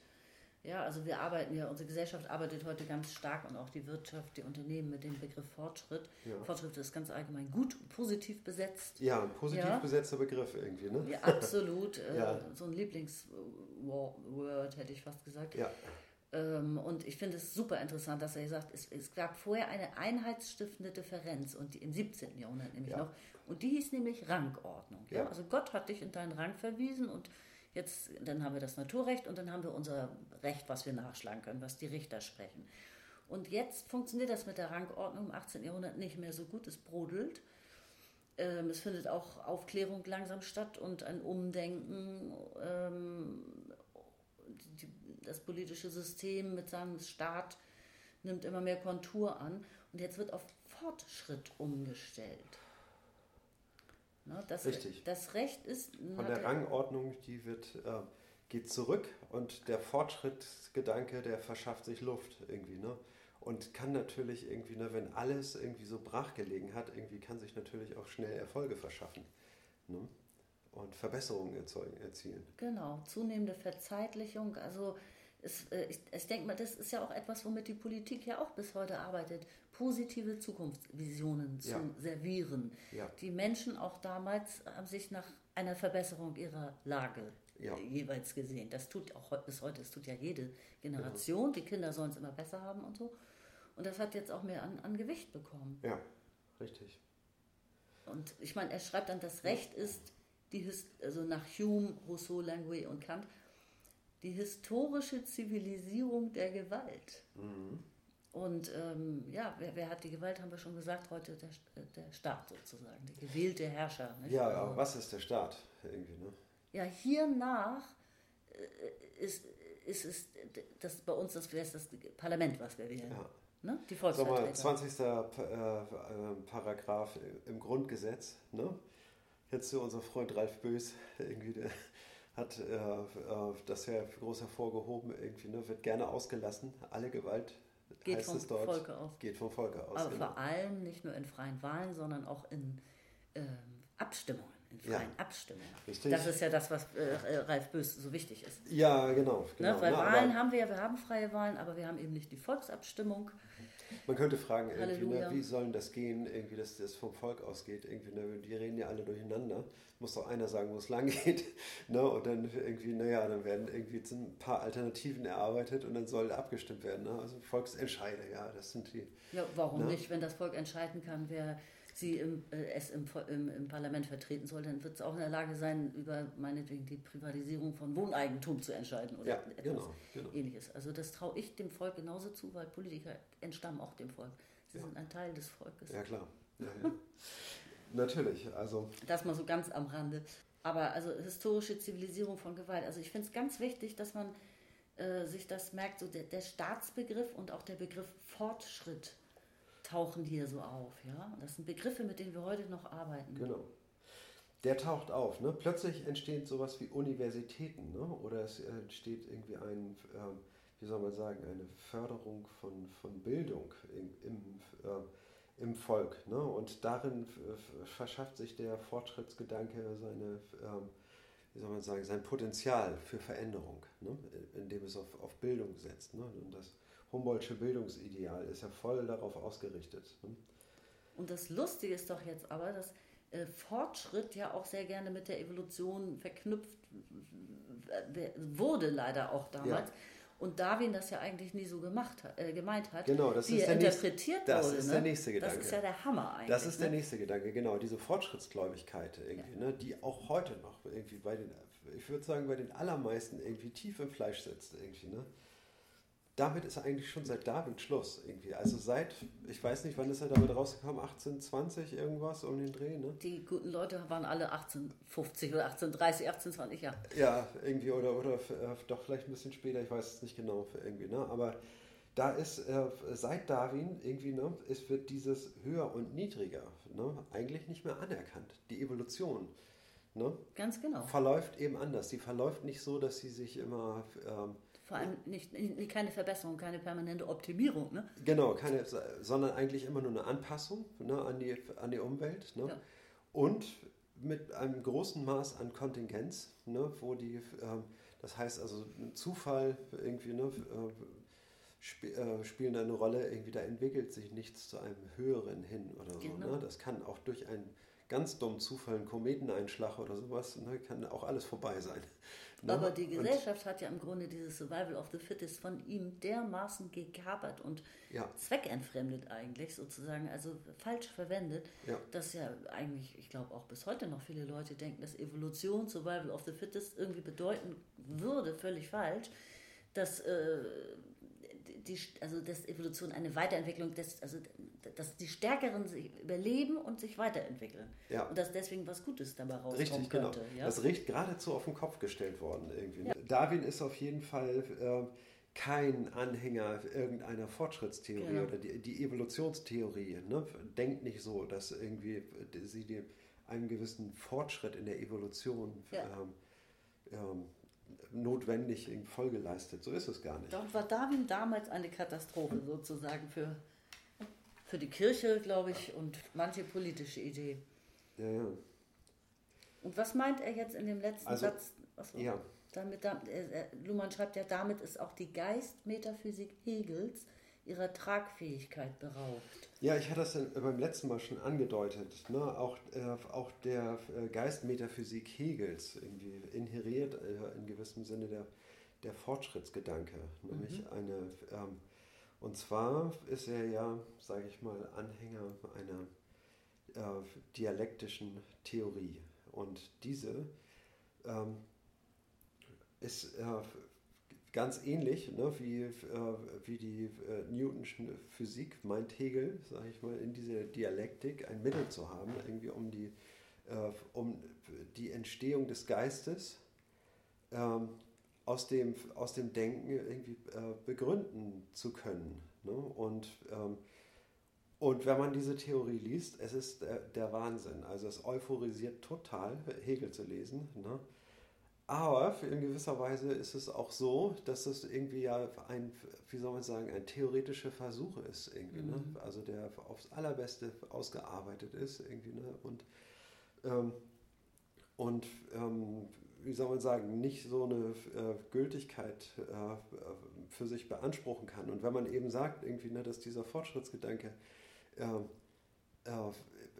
[SPEAKER 2] Ja, also wir arbeiten ja, unsere Gesellschaft arbeitet heute ganz stark und auch die Wirtschaft, die Unternehmen mit dem Begriff Fortschritt. Ja. Fortschritt ist ganz allgemein gut, positiv besetzt.
[SPEAKER 3] Ja, ein positiv ja. besetzter Begriff irgendwie, ne?
[SPEAKER 2] Ja, absolut. Äh, ja. So ein Lieblingsword hätte ich fast gesagt. Ja. Ähm, und ich finde es super interessant, dass er sagt, es, es gab vorher eine einheitsstiftende Differenz und die, im 17. Jahrhundert nämlich noch. Und die hieß nämlich Rangordnung. Ja? Also Gott hat dich in deinen Rang verwiesen und Jetzt, dann haben wir das Naturrecht und dann haben wir unser Recht, was wir nachschlagen können, was die Richter sprechen. Und jetzt funktioniert das mit der Rangordnung im 18. Jahrhundert nicht mehr so gut. Es brodelt. Ähm, es findet auch Aufklärung langsam statt und ein Umdenken. Das politische System mit seinem Staat nimmt immer mehr Kontur an. Und jetzt wird auf Fortschritt umgestellt.
[SPEAKER 3] Ne? Das, Richtig.
[SPEAKER 2] Das Recht ist.
[SPEAKER 3] Von der Rangordnung, die wird, äh, geht zurück und der Fortschrittsgedanke, der verschafft sich Luft irgendwie, ne? Und kann natürlich irgendwie, ne, wenn alles irgendwie so brachgelegen hat, irgendwie kann sich natürlich auch schnell Erfolge verschaffen. Ne? Und Verbesserungen erzeugen, erzielen.
[SPEAKER 2] Genau, zunehmende Verzeitlichung, also es, äh, ich, ich denke mal, das ist ja auch etwas, womit die Politik ja auch bis heute arbeitet, positive Zukunftsvisionen zu
[SPEAKER 3] Ja.
[SPEAKER 2] servieren.
[SPEAKER 3] Ja.
[SPEAKER 2] Die Menschen auch damals haben sich nach einer Verbesserung ihrer Lage
[SPEAKER 3] Ja.
[SPEAKER 2] jeweils gesehen. Das tut auch bis heute, das tut ja jede Generation. Die Kinder sollen es immer besser haben und so. Und das hat jetzt auch mehr an, an Gewicht bekommen.
[SPEAKER 3] Ja, richtig.
[SPEAKER 2] Und ich meine, er schreibt dann, das Recht ist, die, also nach Hume, Rousseau, Languet und Kant, die historische Zivilisierung der Gewalt.
[SPEAKER 3] Mhm.
[SPEAKER 2] Und ähm, ja, wer, wer hat die Gewalt, haben wir schon gesagt, heute der, der Staat sozusagen, der gewählte Herrscher. Nicht?
[SPEAKER 3] Ja,
[SPEAKER 2] Also-
[SPEAKER 3] aber was ist der Staat irgendwie, ne?
[SPEAKER 2] ja, hiernach äh, ist, ist es das bei uns das, es das Parlament, was wir wählen.
[SPEAKER 3] Ja.
[SPEAKER 2] Ne? Die
[SPEAKER 3] Sag mal,
[SPEAKER 2] Volksvertreter.
[SPEAKER 3] 20. Pa- äh, äh, Paragraph im Grundgesetz, ne? Jetzt so unser Freund Ralf Bös, irgendwie, der hat äh, äh, das ja groß hervorgehoben, irgendwie, ne? wird gerne ausgelassen. Alle Gewalt,
[SPEAKER 2] Geht
[SPEAKER 3] heißt
[SPEAKER 2] vom
[SPEAKER 3] es dort,
[SPEAKER 2] Volke aus.
[SPEAKER 3] geht vom Volke aus.
[SPEAKER 2] Aber
[SPEAKER 3] genau.
[SPEAKER 2] vor allem nicht nur in freien Wahlen, sondern auch in ähm, Abstimmungen, in
[SPEAKER 3] Ja.
[SPEAKER 2] freien Abstimmungen.
[SPEAKER 3] Richtig.
[SPEAKER 2] Das ist ja das, was äh, Ralf Bös so wichtig ist.
[SPEAKER 3] Ja, genau. genau
[SPEAKER 2] ne? Weil
[SPEAKER 3] ne?
[SPEAKER 2] Wahlen haben wir ja, wir haben freie Wahlen, aber wir haben eben nicht die Volksabstimmung.
[SPEAKER 3] Man könnte fragen, irgendwie, ne, wie sollen das gehen, irgendwie, dass das vom Volk ausgeht. Irgendwie, ne? Die reden ja alle durcheinander. Muss doch einer sagen, wo es lang geht. Ne? Und dann irgendwie, naja, dann werden irgendwie ein paar Alternativen erarbeitet und dann soll abgestimmt werden. Ne? Also Volksentscheide, ja, das sind die.
[SPEAKER 2] Ja, warum
[SPEAKER 3] Ne?
[SPEAKER 2] nicht? Wenn das Volk entscheiden kann, wer sie im, äh, es im, im, im Parlament vertreten soll, dann wird es auch in der Lage sein, über meinetwegen die Privatisierung von Wohneigentum zu entscheiden oder
[SPEAKER 3] Ja,
[SPEAKER 2] etwas
[SPEAKER 3] genau, genau.
[SPEAKER 2] ähnliches. Also das traue ich dem Volk genauso zu, weil Politiker entstammen auch dem Volk. Sie
[SPEAKER 3] Ja.
[SPEAKER 2] sind ein Teil des Volkes.
[SPEAKER 3] Ja, klar. Ja. Natürlich, also
[SPEAKER 2] Das mal so ganz am Rande. Aber also historische Zivilisierung von Gewalt. Also ich finde es ganz wichtig, dass man äh, sich das merkt, so der, der Staatsbegriff und auch der Begriff Fortschritt tauchen hier so auf. Ja? Das sind Begriffe, mit denen wir heute noch arbeiten.
[SPEAKER 3] Genau. Der taucht auf. Ne? Plötzlich entsteht sowas wie Universitäten ne? oder es entsteht irgendwie ein, ähm, wie soll man sagen, eine Förderung von, von Bildung im, im, äh, im Volk. Ne? Und darin verschafft sich der Fortschrittsgedanke seine, ähm, wie soll man sagen, sein Potenzial für Veränderung, ne? indem es auf, auf Bildung setzt. Ne? Und das Humboldtsche Bildungsideal ist ja voll darauf ausgerichtet. Ne?
[SPEAKER 2] Und das Lustige ist doch jetzt aber, dass äh, Fortschritt ja auch sehr gerne mit der Evolution verknüpft wurde, leider auch damals.
[SPEAKER 3] Ja.
[SPEAKER 2] Und Darwin das ja eigentlich nie so gemacht äh, gemeint hat,
[SPEAKER 3] Genau, das
[SPEAKER 2] wie
[SPEAKER 3] ist
[SPEAKER 2] er
[SPEAKER 3] der nächste-
[SPEAKER 2] interpretiert
[SPEAKER 3] das
[SPEAKER 2] wurde.
[SPEAKER 3] ist
[SPEAKER 2] ne?
[SPEAKER 3] der nächste
[SPEAKER 2] Das
[SPEAKER 3] Gedanke.
[SPEAKER 2] ist ja der Hammer eigentlich.
[SPEAKER 3] Das ist der
[SPEAKER 2] ne?
[SPEAKER 3] nächste Gedanke, genau, diese Fortschrittsgläubigkeit irgendwie, ne, die auch heute noch irgendwie bei den, ich würde sagen, bei den allermeisten irgendwie tief im Fleisch sitzt irgendwie, ne. Damit ist eigentlich schon seit Darwin Schluss irgendwie. Also seit, ich weiß nicht, wann ist er damit rausgekommen, 1820 irgendwas um den Dreh, ne?
[SPEAKER 2] Die guten Leute waren alle 1850 oder 1830, 1820, ja.
[SPEAKER 3] Ja, irgendwie oder, oder äh, doch vielleicht ein bisschen später, ich weiß es nicht genau für irgendwie, ne? Aber da ist äh, seit Darwin irgendwie, ne, es wird dieses höher und niedriger, ne, eigentlich nicht mehr anerkannt. Die Evolution, ne,
[SPEAKER 2] Ganz genau.
[SPEAKER 3] verläuft eben anders. Sie verläuft nicht so, dass sie sich immer ähm,
[SPEAKER 2] Vor allem nicht, nicht, keine Verbesserung, keine permanente Optimierung. Ne?
[SPEAKER 3] Genau, keine, sondern eigentlich immer nur eine Anpassung ne, an, die, an die Umwelt. Ne?
[SPEAKER 2] Ja.
[SPEAKER 3] Und mit einem großen Maß an Kontingenz, ne, wo die, ähm, das heißt also Zufall irgendwie, ne, äh, sp äh, spielen da eine Rolle, irgendwie da entwickelt sich nichts zu einem höheren hin oder so.
[SPEAKER 2] Genau.
[SPEAKER 3] Ne? Das kann auch durch einen ganz dummen Zufall, einen Kometeneinschlag oder sowas, ne, kann auch alles vorbei sein. Ne?
[SPEAKER 2] Aber die
[SPEAKER 3] Und-
[SPEAKER 2] Gesellschaft hat ja im Grunde dieses Survival of the Fittest von ihm dermaßen gekapert und
[SPEAKER 3] Ja.
[SPEAKER 2] zweckentfremdet eigentlich sozusagen, also falsch verwendet,
[SPEAKER 3] Ja.
[SPEAKER 2] dass ja eigentlich, ich glaube auch bis heute noch viele Leute denken, dass Evolution, Survival of the Fittest irgendwie bedeuten würde, völlig falsch, dass, äh, die, also dass Evolution eine Weiterentwicklung, des, also dass die Stärkeren sich überleben und sich weiterentwickeln.
[SPEAKER 3] Ja.
[SPEAKER 2] Und dass deswegen was Gutes dabei rauskommen
[SPEAKER 3] Richtig, genau.
[SPEAKER 2] könnte. Ja?
[SPEAKER 3] Das riecht geradezu auf den Kopf gestellt worden irgendwie. ne? Darwin ist auf jeden Fall ähm, kein Anhänger irgendeiner Fortschrittstheorie
[SPEAKER 2] Genau.
[SPEAKER 3] oder die, die Evolutionstheorie. Ne? Denkt nicht so, dass irgendwie sie dem, einem gewissen Fortschritt in der Evolution
[SPEAKER 2] Ja.
[SPEAKER 3] ähm, ähm, notwendig in Folge leistet. So ist es gar nicht.
[SPEAKER 2] Dort war Darwin damals eine Katastrophe sozusagen für, für die Kirche, glaube ich, und manche politische Idee.
[SPEAKER 3] Ja, ja.
[SPEAKER 2] Und was meint er jetzt in dem letzten
[SPEAKER 3] Also,
[SPEAKER 2] Satz? Achso,
[SPEAKER 3] Ja,
[SPEAKER 2] damit, da- äh, äh, Luhmann schreibt ja, damit ist auch die Geistmetaphysik Hegels ihrer Tragfähigkeit beraubt.
[SPEAKER 3] Ja, ich hatte das beim letzten Mal schon angedeutet. Ne? Auch, äh, auch der äh, Geistmetaphysik Hegels irgendwie inheriert äh, in gewissem Sinne der, der Fortschrittsgedanke. Nämlich eine, ähm, und zwar ist er ja, sage ich mal, Anhänger einer äh, dialektischen Theorie. Und diese ähm, ist äh, ganz ähnlich ne, wie, äh, wie die äh, Newtonsche Physik, meint Hegel, sage ich mal, in dieser Dialektik ein Mittel zu haben, irgendwie um die, äh, um die Entstehung des Geistes ähm, aus, dem, aus dem Denken irgendwie äh, begründen zu können. Ne? Und, ähm, und wenn man diese Theorie liest, es ist der, der Wahnsinn. Also es euphorisiert total, Hegel zu lesen. Ne? Aber in gewisser Weise ist es auch so, dass es irgendwie ja ein, wie soll man sagen, ein theoretischer Versuch ist irgendwie, ne? Also der aufs allerbeste ausgearbeitet ist irgendwie, ne? Und, ähm, und ähm, wie soll man sagen, nicht so eine äh, Gültigkeit äh, für sich beanspruchen kann. Und wenn man eben sagt, irgendwie, ne, dass dieser Fortschrittsgedanke ähm, äh,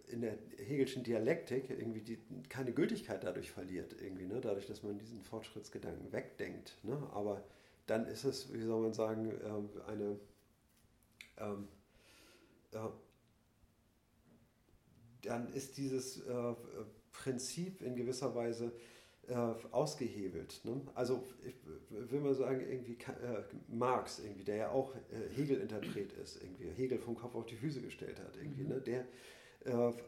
[SPEAKER 3] in der Hegelschen Dialektik irgendwie die, keine Gültigkeit dadurch verliert, irgendwie, ne? dadurch, dass man diesen Fortschrittsgedanken wegdenkt. Ne? Aber dann ist es, wie soll man sagen, ähm, eine ähm, äh, dann ist dieses äh, Prinzip in gewisser Weise äh, ausgehebelt. Ne? Also ich will mal sagen, irgendwie äh, Marx, irgendwie, der ja auch äh, Hegel-Interpret ist, irgendwie Hegel vom Kopf auf die Füße gestellt hat, irgendwie, ne? der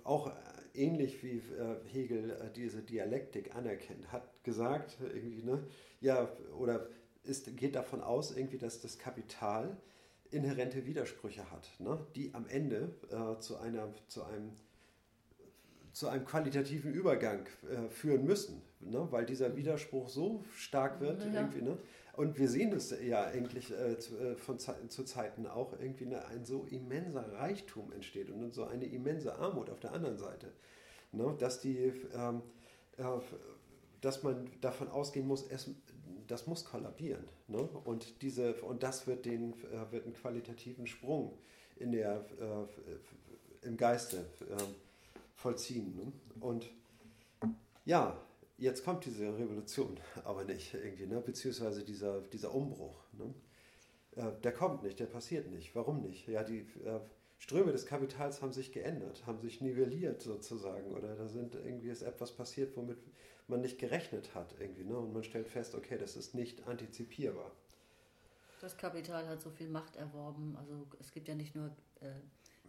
[SPEAKER 3] auch ähnlich wie äh, Hegel äh, diese Dialektik anerkennt, hat gesagt, irgendwie, ne, ja, oder ist, geht davon aus, irgendwie, dass das Kapital inhärente Widersprüche hat, ne, die am Ende äh, zu, einer, zu, einem, zu einem qualitativen Übergang äh, führen müssen, ne, weil dieser Widerspruch so stark wird,
[SPEAKER 2] Ja.
[SPEAKER 3] irgendwie, ne, und wir sehen es ja eigentlich äh, zu, äh, von Ze zu Zeiten auch irgendwie eine, ein so immenser Reichtum entsteht und so eine immense Armut auf der anderen Seite. Ne? Dass, die, ähm, äh, dass man davon ausgehen muss, es, das muss kollabieren. Ne? Und, diese, und das wird, den, äh, wird einen qualitativen Sprung in der, äh, im Geiste äh, vollziehen. Ne? Und ja, jetzt kommt diese Revolution aber nicht irgendwie, ne? beziehungsweise dieser, dieser Umbruch. Ne? Äh, der kommt nicht, der passiert nicht. Warum nicht? Ja, die äh, Ströme des Kapitals haben sich geändert, haben sich nivelliert sozusagen oder da sind irgendwie ist etwas passiert, womit man nicht gerechnet hat irgendwie. Ne? Und man stellt fest, okay, das ist nicht antizipierbar.
[SPEAKER 2] Das Kapital hat so viel Macht erworben. Also es gibt ja nicht nur äh,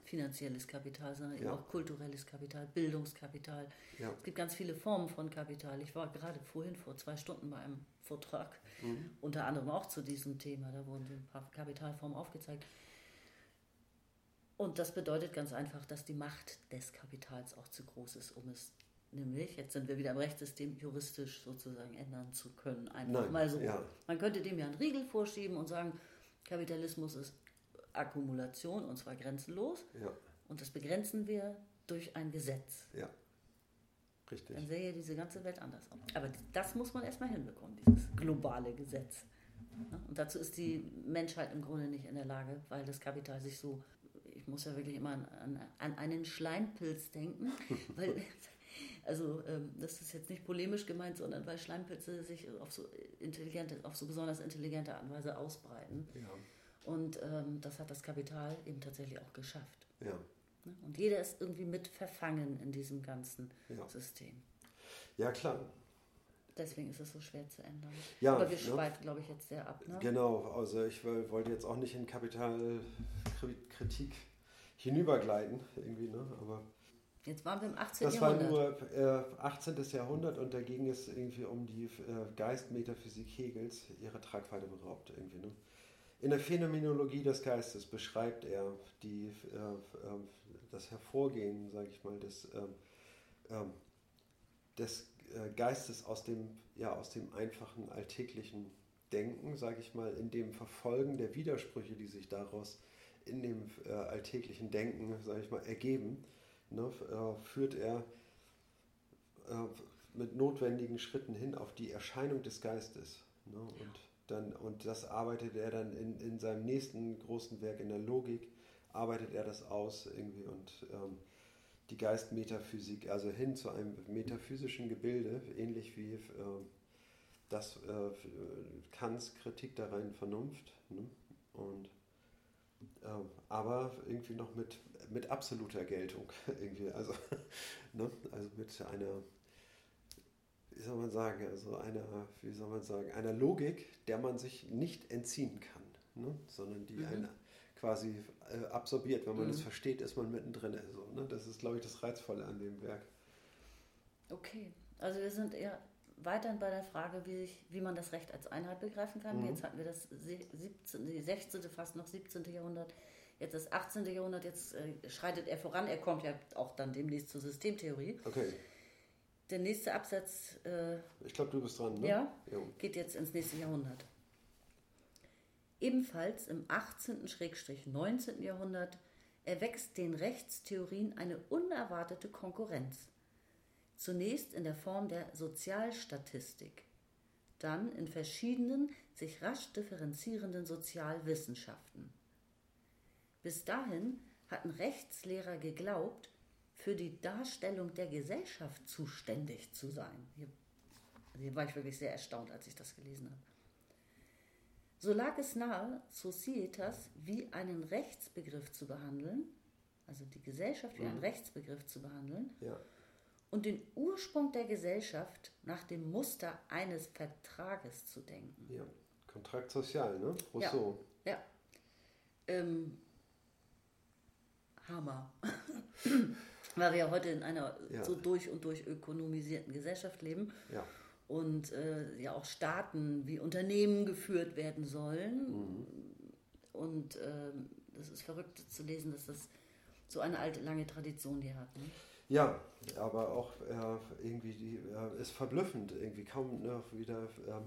[SPEAKER 2] finanzielles Kapital, sondern eben
[SPEAKER 3] Ja.
[SPEAKER 2] auch kulturelles Kapital, Bildungskapital.
[SPEAKER 3] Ja.
[SPEAKER 2] Es gibt ganz viele Formen von Kapital. Ich war gerade vorhin vor zwei Stunden bei einem Vortrag, unter anderem auch zu diesem Thema. Da wurden ein paar Kapitalformen aufgezeigt. Und das bedeutet ganz einfach, dass die Macht des Kapitals auch zu groß ist, um es nämlich, jetzt sind wir wieder im Rechtssystem, juristisch sozusagen ändern zu können. Einfach
[SPEAKER 3] Nein,
[SPEAKER 2] mal so.
[SPEAKER 3] ja.
[SPEAKER 2] Man könnte dem ja einen Riegel vorschieben und sagen, Kapitalismus ist Akkumulation und zwar grenzenlos.
[SPEAKER 3] Ja,
[SPEAKER 2] Und das begrenzen wir durch ein Gesetz.
[SPEAKER 3] ja. Richtig.
[SPEAKER 2] Dann sähe diese ganze Welt anders aus. Aber das muss man erstmal hinbekommen, dieses globale Gesetz. Und dazu ist die Menschheit im Grunde nicht in der Lage, weil das Kapital sich so, ich muss ja wirklich immer an, an, an einen Schleimpilz denken, weil, also ähm, das ist jetzt nicht polemisch gemeint, sondern weil Schleimpilze sich auf so intelligente, auf so besonders intelligente Art und Weise ausbreiten.
[SPEAKER 3] Ja,
[SPEAKER 2] Und ähm, das hat das Kapital eben tatsächlich auch geschafft.
[SPEAKER 3] ja.
[SPEAKER 2] Ne? Und jeder ist irgendwie mit verfangen in diesem ganzen
[SPEAKER 3] Ja.
[SPEAKER 2] System.
[SPEAKER 3] ja klar.
[SPEAKER 2] Deswegen ist es so schwer zu ändern.
[SPEAKER 3] Ja,
[SPEAKER 2] Aber wir
[SPEAKER 3] ne?
[SPEAKER 2] schweifen, glaube ich, jetzt sehr ab. Ne?
[SPEAKER 3] Genau, also ich woll- wollte jetzt auch nicht in Kapitalkritik hinübergleiten, irgendwie, ne? aber
[SPEAKER 2] Jetzt waren wir im 18.
[SPEAKER 3] das war
[SPEAKER 2] Jahrhundert.
[SPEAKER 3] nur äh, 18. Jahrhundert und da ging es irgendwie um die äh, Geistmetaphysik Hegels, ihre Tragweite beraubt. Irgendwie, ne? In der Phänomenologie des Geistes beschreibt er die, äh, äh, das Hervorgehen, sage ich mal, des, ähm, ähm, des äh, Geistes aus dem, ja, aus dem einfachen alltäglichen Denken, sage ich mal, in dem Verfolgen der Widersprüche, die sich daraus in dem äh, alltäglichen Denken, sage ich mal, ergeben, ne, äh, führt er äh, mit notwendigen Schritten hin auf die Erscheinung des Geistes. Ne, und, dann, und das arbeitet er dann in, in seinem nächsten großen Werk, in der Logik, arbeitet er das aus irgendwie und ähm, die Geistmetaphysik, also hin zu einem metaphysischen Gebilde, ähnlich wie äh, das äh, Kants Kritik der reinen Vernunft. Ne? Und, äh, aber irgendwie noch mit, mit absoluter Geltung. irgendwie, also, ne? also mit einer, wie soll man sagen, also einer, wie soll man sagen, einer Logik, der man sich nicht entziehen kann, ne? sondern die mhm. eine quasi äh, absorbiert. Wenn man mhm. das versteht, ist man mittendrin. Also, ne? Das ist, glaube ich, das Reizvolle an dem Werk.
[SPEAKER 2] Okay, also wir sind eher weiterhin bei der Frage, wie, ich, wie man das Recht als Einheit begreifen kann. Mhm. Jetzt hatten wir das 17., 16., fast noch 17. Jahrhundert, jetzt das 18. Jahrhundert, jetzt äh, schreitet er voran. Er kommt ja auch dann demnächst zur Systemtheorie.
[SPEAKER 3] Okay.
[SPEAKER 2] Der nächste Absatz. Äh,
[SPEAKER 3] ich glaube, du bist dran, ne?
[SPEAKER 2] Ja, ja, geht jetzt ins nächste Jahrhundert. Ebenfalls im 18.-19. Jahrhundert erwächst den Rechtstheorien eine unerwartete Konkurrenz. Zunächst in der Form der Sozialstatistik, dann in verschiedenen, sich rasch differenzierenden Sozialwissenschaften. Bis dahin hatten Rechtslehrer geglaubt, für die Darstellung der Gesellschaft zuständig zu sein. Hier, hier war ich wirklich sehr erstaunt, als ich das gelesen habe. So lag es nahe, Societas wie einen Rechtsbegriff zu behandeln, also die Gesellschaft wie einen mhm. Rechtsbegriff zu behandeln,
[SPEAKER 3] ja.
[SPEAKER 2] und den Ursprung der Gesellschaft nach dem Muster eines Vertrages zu denken.
[SPEAKER 3] Ja, Kontrakt sozial, ne? Rousseau.
[SPEAKER 2] Ja. ja. Ähm, Hammer. Weil wir ja heute in einer ja. so durch und durch ökonomisierten Gesellschaft leben.
[SPEAKER 3] Ja
[SPEAKER 2] und äh, ja auch Staaten wie Unternehmen geführt werden sollen. Mhm. Und äh, das ist verrückt zu lesen, dass das so eine alte, lange Tradition hier hat. Ne?
[SPEAKER 3] Ja, aber auch äh, irgendwie die, äh, ist verblüffend, irgendwie kaum noch wieder ähm,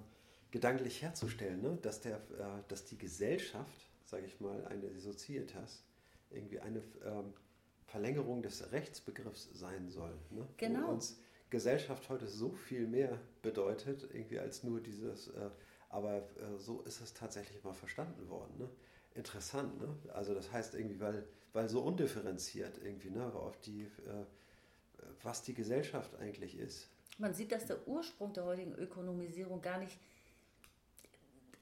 [SPEAKER 3] gedanklich herzustellen, ne? dass, der, äh, dass die Gesellschaft, sage ich mal, eine Societas, irgendwie eine ähm, Verlängerung des Rechtsbegriffs sein soll. Ne?
[SPEAKER 2] Genau.
[SPEAKER 3] Wo uns Gesellschaft heute so viel mehr bedeutet, irgendwie als nur dieses, äh, aber äh, so ist es tatsächlich mal verstanden worden. Ne? Interessant, ne? Also das heißt irgendwie, weil, weil so undifferenziert irgendwie, ne, auf die, äh, was die Gesellschaft eigentlich ist.
[SPEAKER 2] Man sieht, dass der Ursprung der heutigen Ökonomisierung gar nicht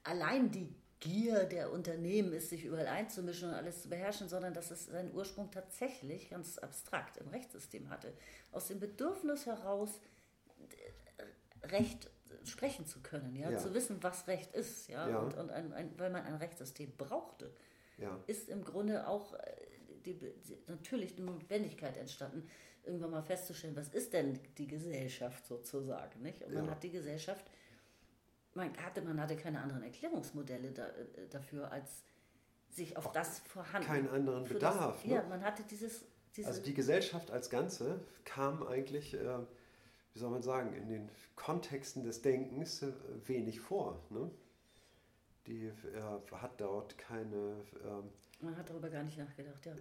[SPEAKER 2] allein die Gier der Unternehmen ist, sich überall einzumischen und alles zu beherrschen, sondern dass es seinen Ursprung tatsächlich ganz abstrakt im Rechtssystem hatte. Aus dem Bedürfnis heraus, Recht sprechen zu können, ja, ja. zu wissen, was Recht ist, ja, ja. und, und ein, ein, weil man ein Rechtssystem brauchte,
[SPEAKER 3] ja.
[SPEAKER 2] ist im Grunde auch äh, die, die, natürlich die Notwendigkeit entstanden, irgendwann mal festzustellen, was ist denn die Gesellschaft sozusagen, nicht? Und man hat die Gesellschaft man hatte, man hatte keine anderen Erklärungsmodelle da, äh, dafür, als sich auf Auch das vorhanden.
[SPEAKER 3] Keinen anderen Bedarf.
[SPEAKER 2] Das, ne? Ja, man hatte dieses. Diese
[SPEAKER 3] also die Gesellschaft als Ganze kam eigentlich, äh, wie soll man sagen, in den Kontexten des Denkens äh, wenig vor. Ne? Die äh, hat dort keine. Ähm,
[SPEAKER 2] man hat darüber gar nicht nachgedacht, ja.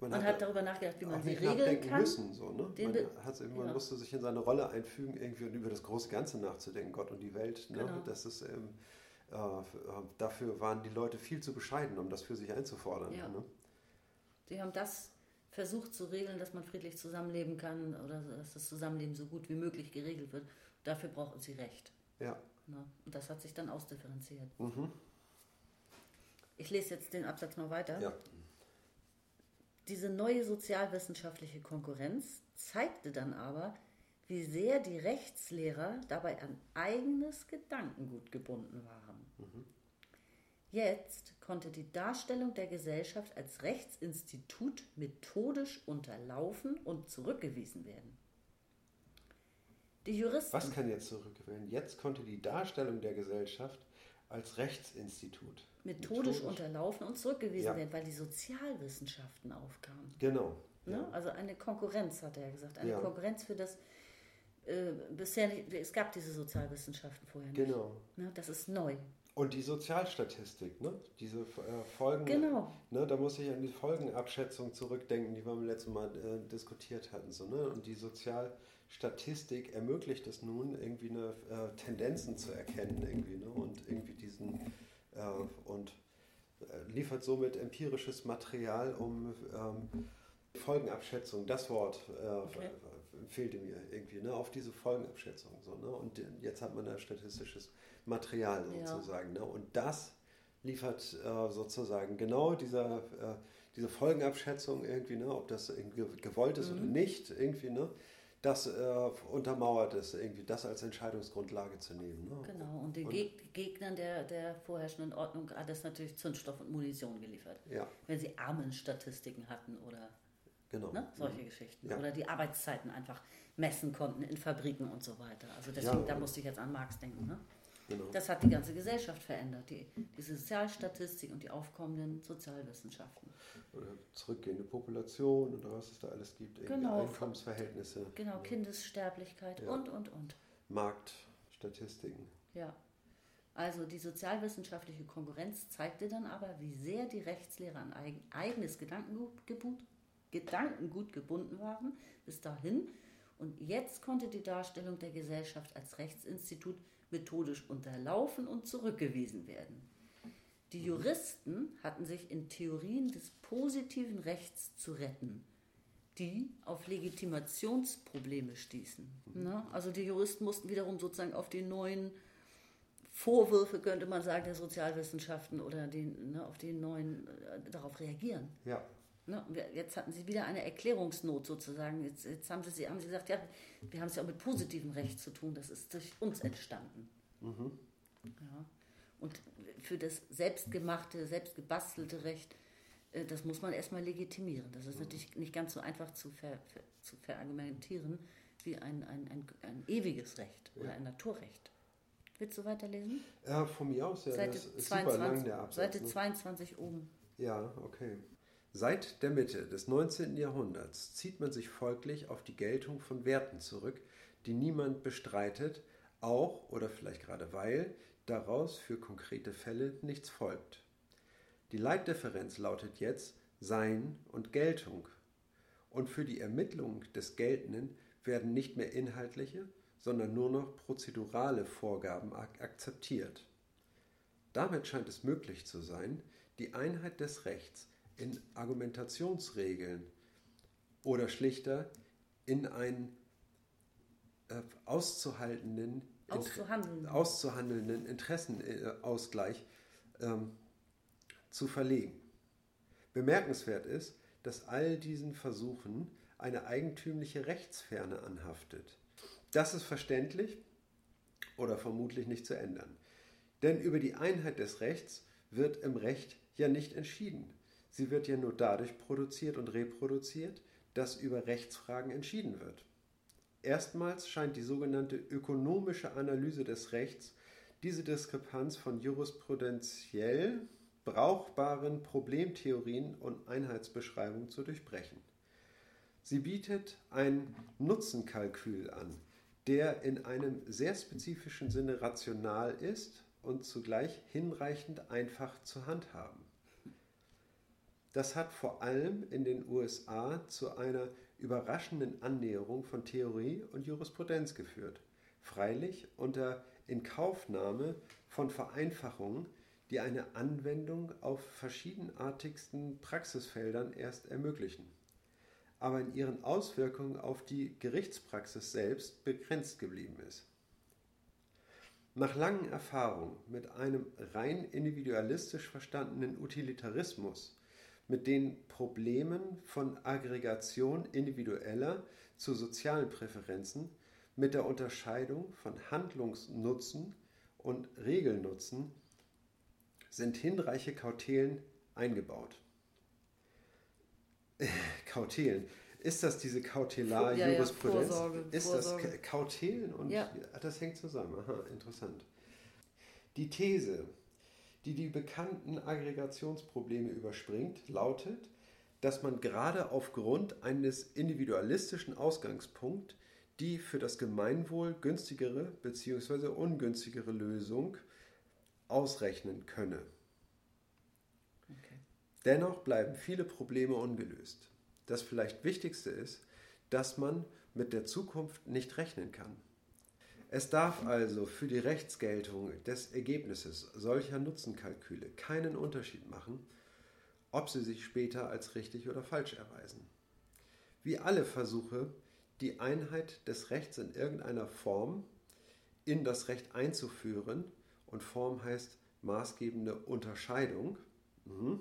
[SPEAKER 2] Man, man hat, hat, darüber nachgedacht, wie man sie regeln kann.
[SPEAKER 3] Müssen, so, ne? man, hat, man ja. musste sich in seine Rolle einfügen, irgendwie und über das große Ganze nachzudenken, Gott und die Welt. Ne? Genau. Das ist, ähm, äh, dafür waren die Leute viel zu bescheiden, um das für sich einzufordern. Ja. Ne?
[SPEAKER 2] Sie haben das versucht zu regeln, dass man friedlich zusammenleben kann oder dass das Zusammenleben so gut wie möglich geregelt wird. Dafür brauchen sie Recht.
[SPEAKER 3] Ja.
[SPEAKER 2] Ne? Und das hat sich dann ausdifferenziert.
[SPEAKER 3] Mhm.
[SPEAKER 2] Ich lese jetzt den Absatz mal weiter.
[SPEAKER 3] Ja.
[SPEAKER 2] Diese neue sozialwissenschaftliche Konkurrenz zeigte dann aber, wie sehr die Rechtslehrer dabei an eigenes Gedankengut gebunden waren.
[SPEAKER 3] Mhm.
[SPEAKER 2] Jetzt konnte die Darstellung der Gesellschaft als Rechtsinstitut methodisch unterlaufen und zurückgewiesen werden. Die Juristen.
[SPEAKER 3] Was kann jetzt zurückgewiesen werden? Jetzt konnte die Darstellung der Gesellschaft als Rechtsinstitut
[SPEAKER 2] methodisch, methodisch. unterlaufen und zurückgewiesen ja. werden, weil die Sozialwissenschaften aufkamen.
[SPEAKER 3] Genau.
[SPEAKER 2] Ne? Ja. Also eine Konkurrenz, hat er gesagt, eine ja. Konkurrenz für das äh, bisher nicht, es gab diese Sozialwissenschaften vorher nicht.
[SPEAKER 3] Genau.
[SPEAKER 2] Ne, das ist neu.
[SPEAKER 3] Und die Sozialstatistik, ne? diese äh, Folgen,
[SPEAKER 2] Genau.
[SPEAKER 3] ne? da muss ich an die Folgenabschätzung zurückdenken, die wir beim letzten Mal äh, diskutiert hatten. So, ne? Und die Sozialstatistik ermöglicht es nun, irgendwie eine äh, Tendenzen zu erkennen irgendwie, ne? und irgendwie diesen äh, und äh, liefert somit empirisches Material, um ähm, Folgenabschätzung, das Wort äh,
[SPEAKER 2] Okay.
[SPEAKER 3] Fehlte mir irgendwie, ne? auf diese Folgenabschätzung. So, ne? Und jetzt hat man da statistisches Material
[SPEAKER 2] Ja.
[SPEAKER 3] sozusagen. Ne? Und das liefert äh, sozusagen genau dieser, äh, diese Folgenabschätzung irgendwie, ne? ob das gewollt ist oder
[SPEAKER 2] Mhm.
[SPEAKER 3] nicht, irgendwie, ne? das äh, untermauert es, irgendwie das als Entscheidungsgrundlage zu nehmen. Ne?
[SPEAKER 2] Genau. Und den
[SPEAKER 3] Und-
[SPEAKER 2] Geg Gegnern der, der vorherrschenden Ordnung hat es natürlich Zündstoff und Munition geliefert.
[SPEAKER 3] Ja,
[SPEAKER 2] Wenn sie Armenstatistiken hatten oder
[SPEAKER 3] genau.
[SPEAKER 2] ne, solche Geschichten.
[SPEAKER 3] Ja.
[SPEAKER 2] Oder die Arbeitszeiten einfach messen konnten in Fabriken und so weiter. Also deswegen,
[SPEAKER 3] Ja.
[SPEAKER 2] da musste ich jetzt an Marx denken. Ne?
[SPEAKER 3] genau.
[SPEAKER 2] Das hat die ganze Gesellschaft verändert, die, die Sozialstatistik und die aufkommenden Sozialwissenschaften.
[SPEAKER 3] Oder zurückgehende Population oder was es da alles gibt.
[SPEAKER 2] Genau.
[SPEAKER 3] Einkommensverhältnisse.
[SPEAKER 2] Genau,
[SPEAKER 3] ja.
[SPEAKER 2] Kindessterblichkeit und, und, und.
[SPEAKER 3] Marktstatistiken.
[SPEAKER 2] Ja. Also die sozialwissenschaftliche Konkurrenz zeigte dann aber, wie sehr die Rechtslehrer an eigen, eigenes Gedankengut, gebut- Gedankengut gebunden waren bis dahin. Und jetzt konnte die Darstellung der Gesellschaft als Rechtsinstitut methodisch unterlaufen und zurückgewiesen werden. Die Juristen hatten sich in Theorien des positiven Rechts zu retten, die auf Legitimationsprobleme stießen. Ne? Also die Juristen mussten wiederum sozusagen auf die neuen Vorwürfe, könnte man sagen, der Sozialwissenschaften oder den, ne, auf die neuen äh, darauf reagieren.
[SPEAKER 3] Ja,
[SPEAKER 2] Ne? Jetzt hatten sie wieder eine Erklärungsnot sozusagen. Jetzt, jetzt haben, sie, haben sie gesagt, ja, wir haben es ja auch mit positivem Recht zu tun, das ist durch uns entstanden. Ja. Und für das selbstgemachte, selbstgebastelte Recht, äh, das muss man erstmal legitimieren. Das ist natürlich nicht ganz so einfach zu, ver, ver, zu verargumentieren wie ein, ein, ein, ein ewiges Recht oder
[SPEAKER 3] Ja.
[SPEAKER 2] ein Naturrecht. Willst du weiterlesen?
[SPEAKER 3] äh, von mir aus, ja,
[SPEAKER 2] Seite,
[SPEAKER 3] das ist super lang
[SPEAKER 2] 22,
[SPEAKER 3] der Absatz.
[SPEAKER 2] Seite
[SPEAKER 3] ne?
[SPEAKER 2] 22 oben.
[SPEAKER 3] Ja, okay. Seit der Mitte des 19. Jahrhunderts zieht man sich folglich auf die Geltung von Werten zurück, die niemand bestreitet, auch oder vielleicht gerade weil daraus für konkrete Fälle nichts folgt. Die Leitdifferenz lautet jetzt Sein und Geltung. Und für die Ermittlung des Geltenden werden nicht mehr inhaltliche, sondern nur noch prozedurale Vorgaben ak akzeptiert. Damit scheint es möglich zu sein, die Einheit des Rechts in Argumentationsregeln oder schlichter in einen äh, auszuhaltenden,
[SPEAKER 2] Auszuhandeln.
[SPEAKER 3] auszuhandelnden Interessenausgleich ähm, zu verlegen. Bemerkenswert ist, dass all diesen Versuchen eine eigentümliche Rechtsferne anhaftet. Das ist verständlich oder vermutlich nicht zu ändern. Denn über die Einheit des Rechts wird im Recht ja nicht entschieden. Sie wird ja nur dadurch produziert und reproduziert, dass über Rechtsfragen entschieden wird. Erstmals scheint die sogenannte ökonomische Analyse des Rechts diese Diskrepanz von jurisprudenziell brauchbaren Problemtheorien und Einheitsbeschreibungen zu durchbrechen. Sie bietet ein Nutzenkalkül an, der in einem sehr spezifischen Sinne rational ist und zugleich hinreichend einfach zu handhaben. Das hat vor allem in den USA zu einer überraschenden Annäherung von Theorie und Jurisprudenz geführt, freilich unter Inkaufnahme von Vereinfachungen, die eine Anwendung auf verschiedenartigsten Praxisfeldern erst ermöglichen, aber in ihren Auswirkungen auf die Gerichtspraxis selbst begrenzt geblieben ist. Nach langen Erfahrungen mit einem rein individualistisch verstandenen Utilitarismus, mit den Problemen von Aggregation individueller zu sozialen Präferenzen, mit der Unterscheidung von Handlungsnutzen und Regelnutzen sind hinreiche Kautelen eingebaut. Kautelen. Ist das diese
[SPEAKER 2] Ja, ja,
[SPEAKER 3] Kautelar-Jurisprudenz?
[SPEAKER 2] Vorsorge,
[SPEAKER 3] ist
[SPEAKER 2] Vorsorge.
[SPEAKER 3] das Ka- Kautelen und
[SPEAKER 2] Ja.
[SPEAKER 3] Das hängt zusammen. Aha, interessant. Die These, die die bekannten Aggregationsprobleme überspringt, lautet, dass man gerade aufgrund eines individualistischen Ausgangspunkts die für das Gemeinwohl günstigere bzw. ungünstigere Lösung ausrechnen könne.
[SPEAKER 2] Okay.
[SPEAKER 3] Dennoch bleiben viele Probleme ungelöst. Das vielleicht Wichtigste ist, dass man mit der Zukunft nicht rechnen kann. Es darf also für die Rechtsgeltung des Ergebnisses solcher Nutzenkalküle keinen Unterschied machen, ob sie sich später als richtig oder falsch erweisen. Wie alle Versuche, die Einheit des Rechts in irgendeiner Form in das Recht einzuführen, und Form heißt maßgebende Unterscheidung, mhm.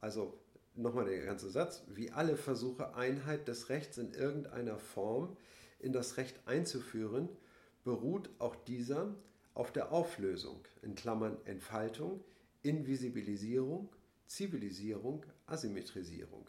[SPEAKER 3] also nochmal der ganze Satz, wie alle Versuche, Einheit des Rechts in irgendeiner Form in das Recht einzuführen, beruht auch dieser auf der Auflösung, in Klammern Entfaltung, Invisibilisierung, Zivilisierung, Asymmetrisierung.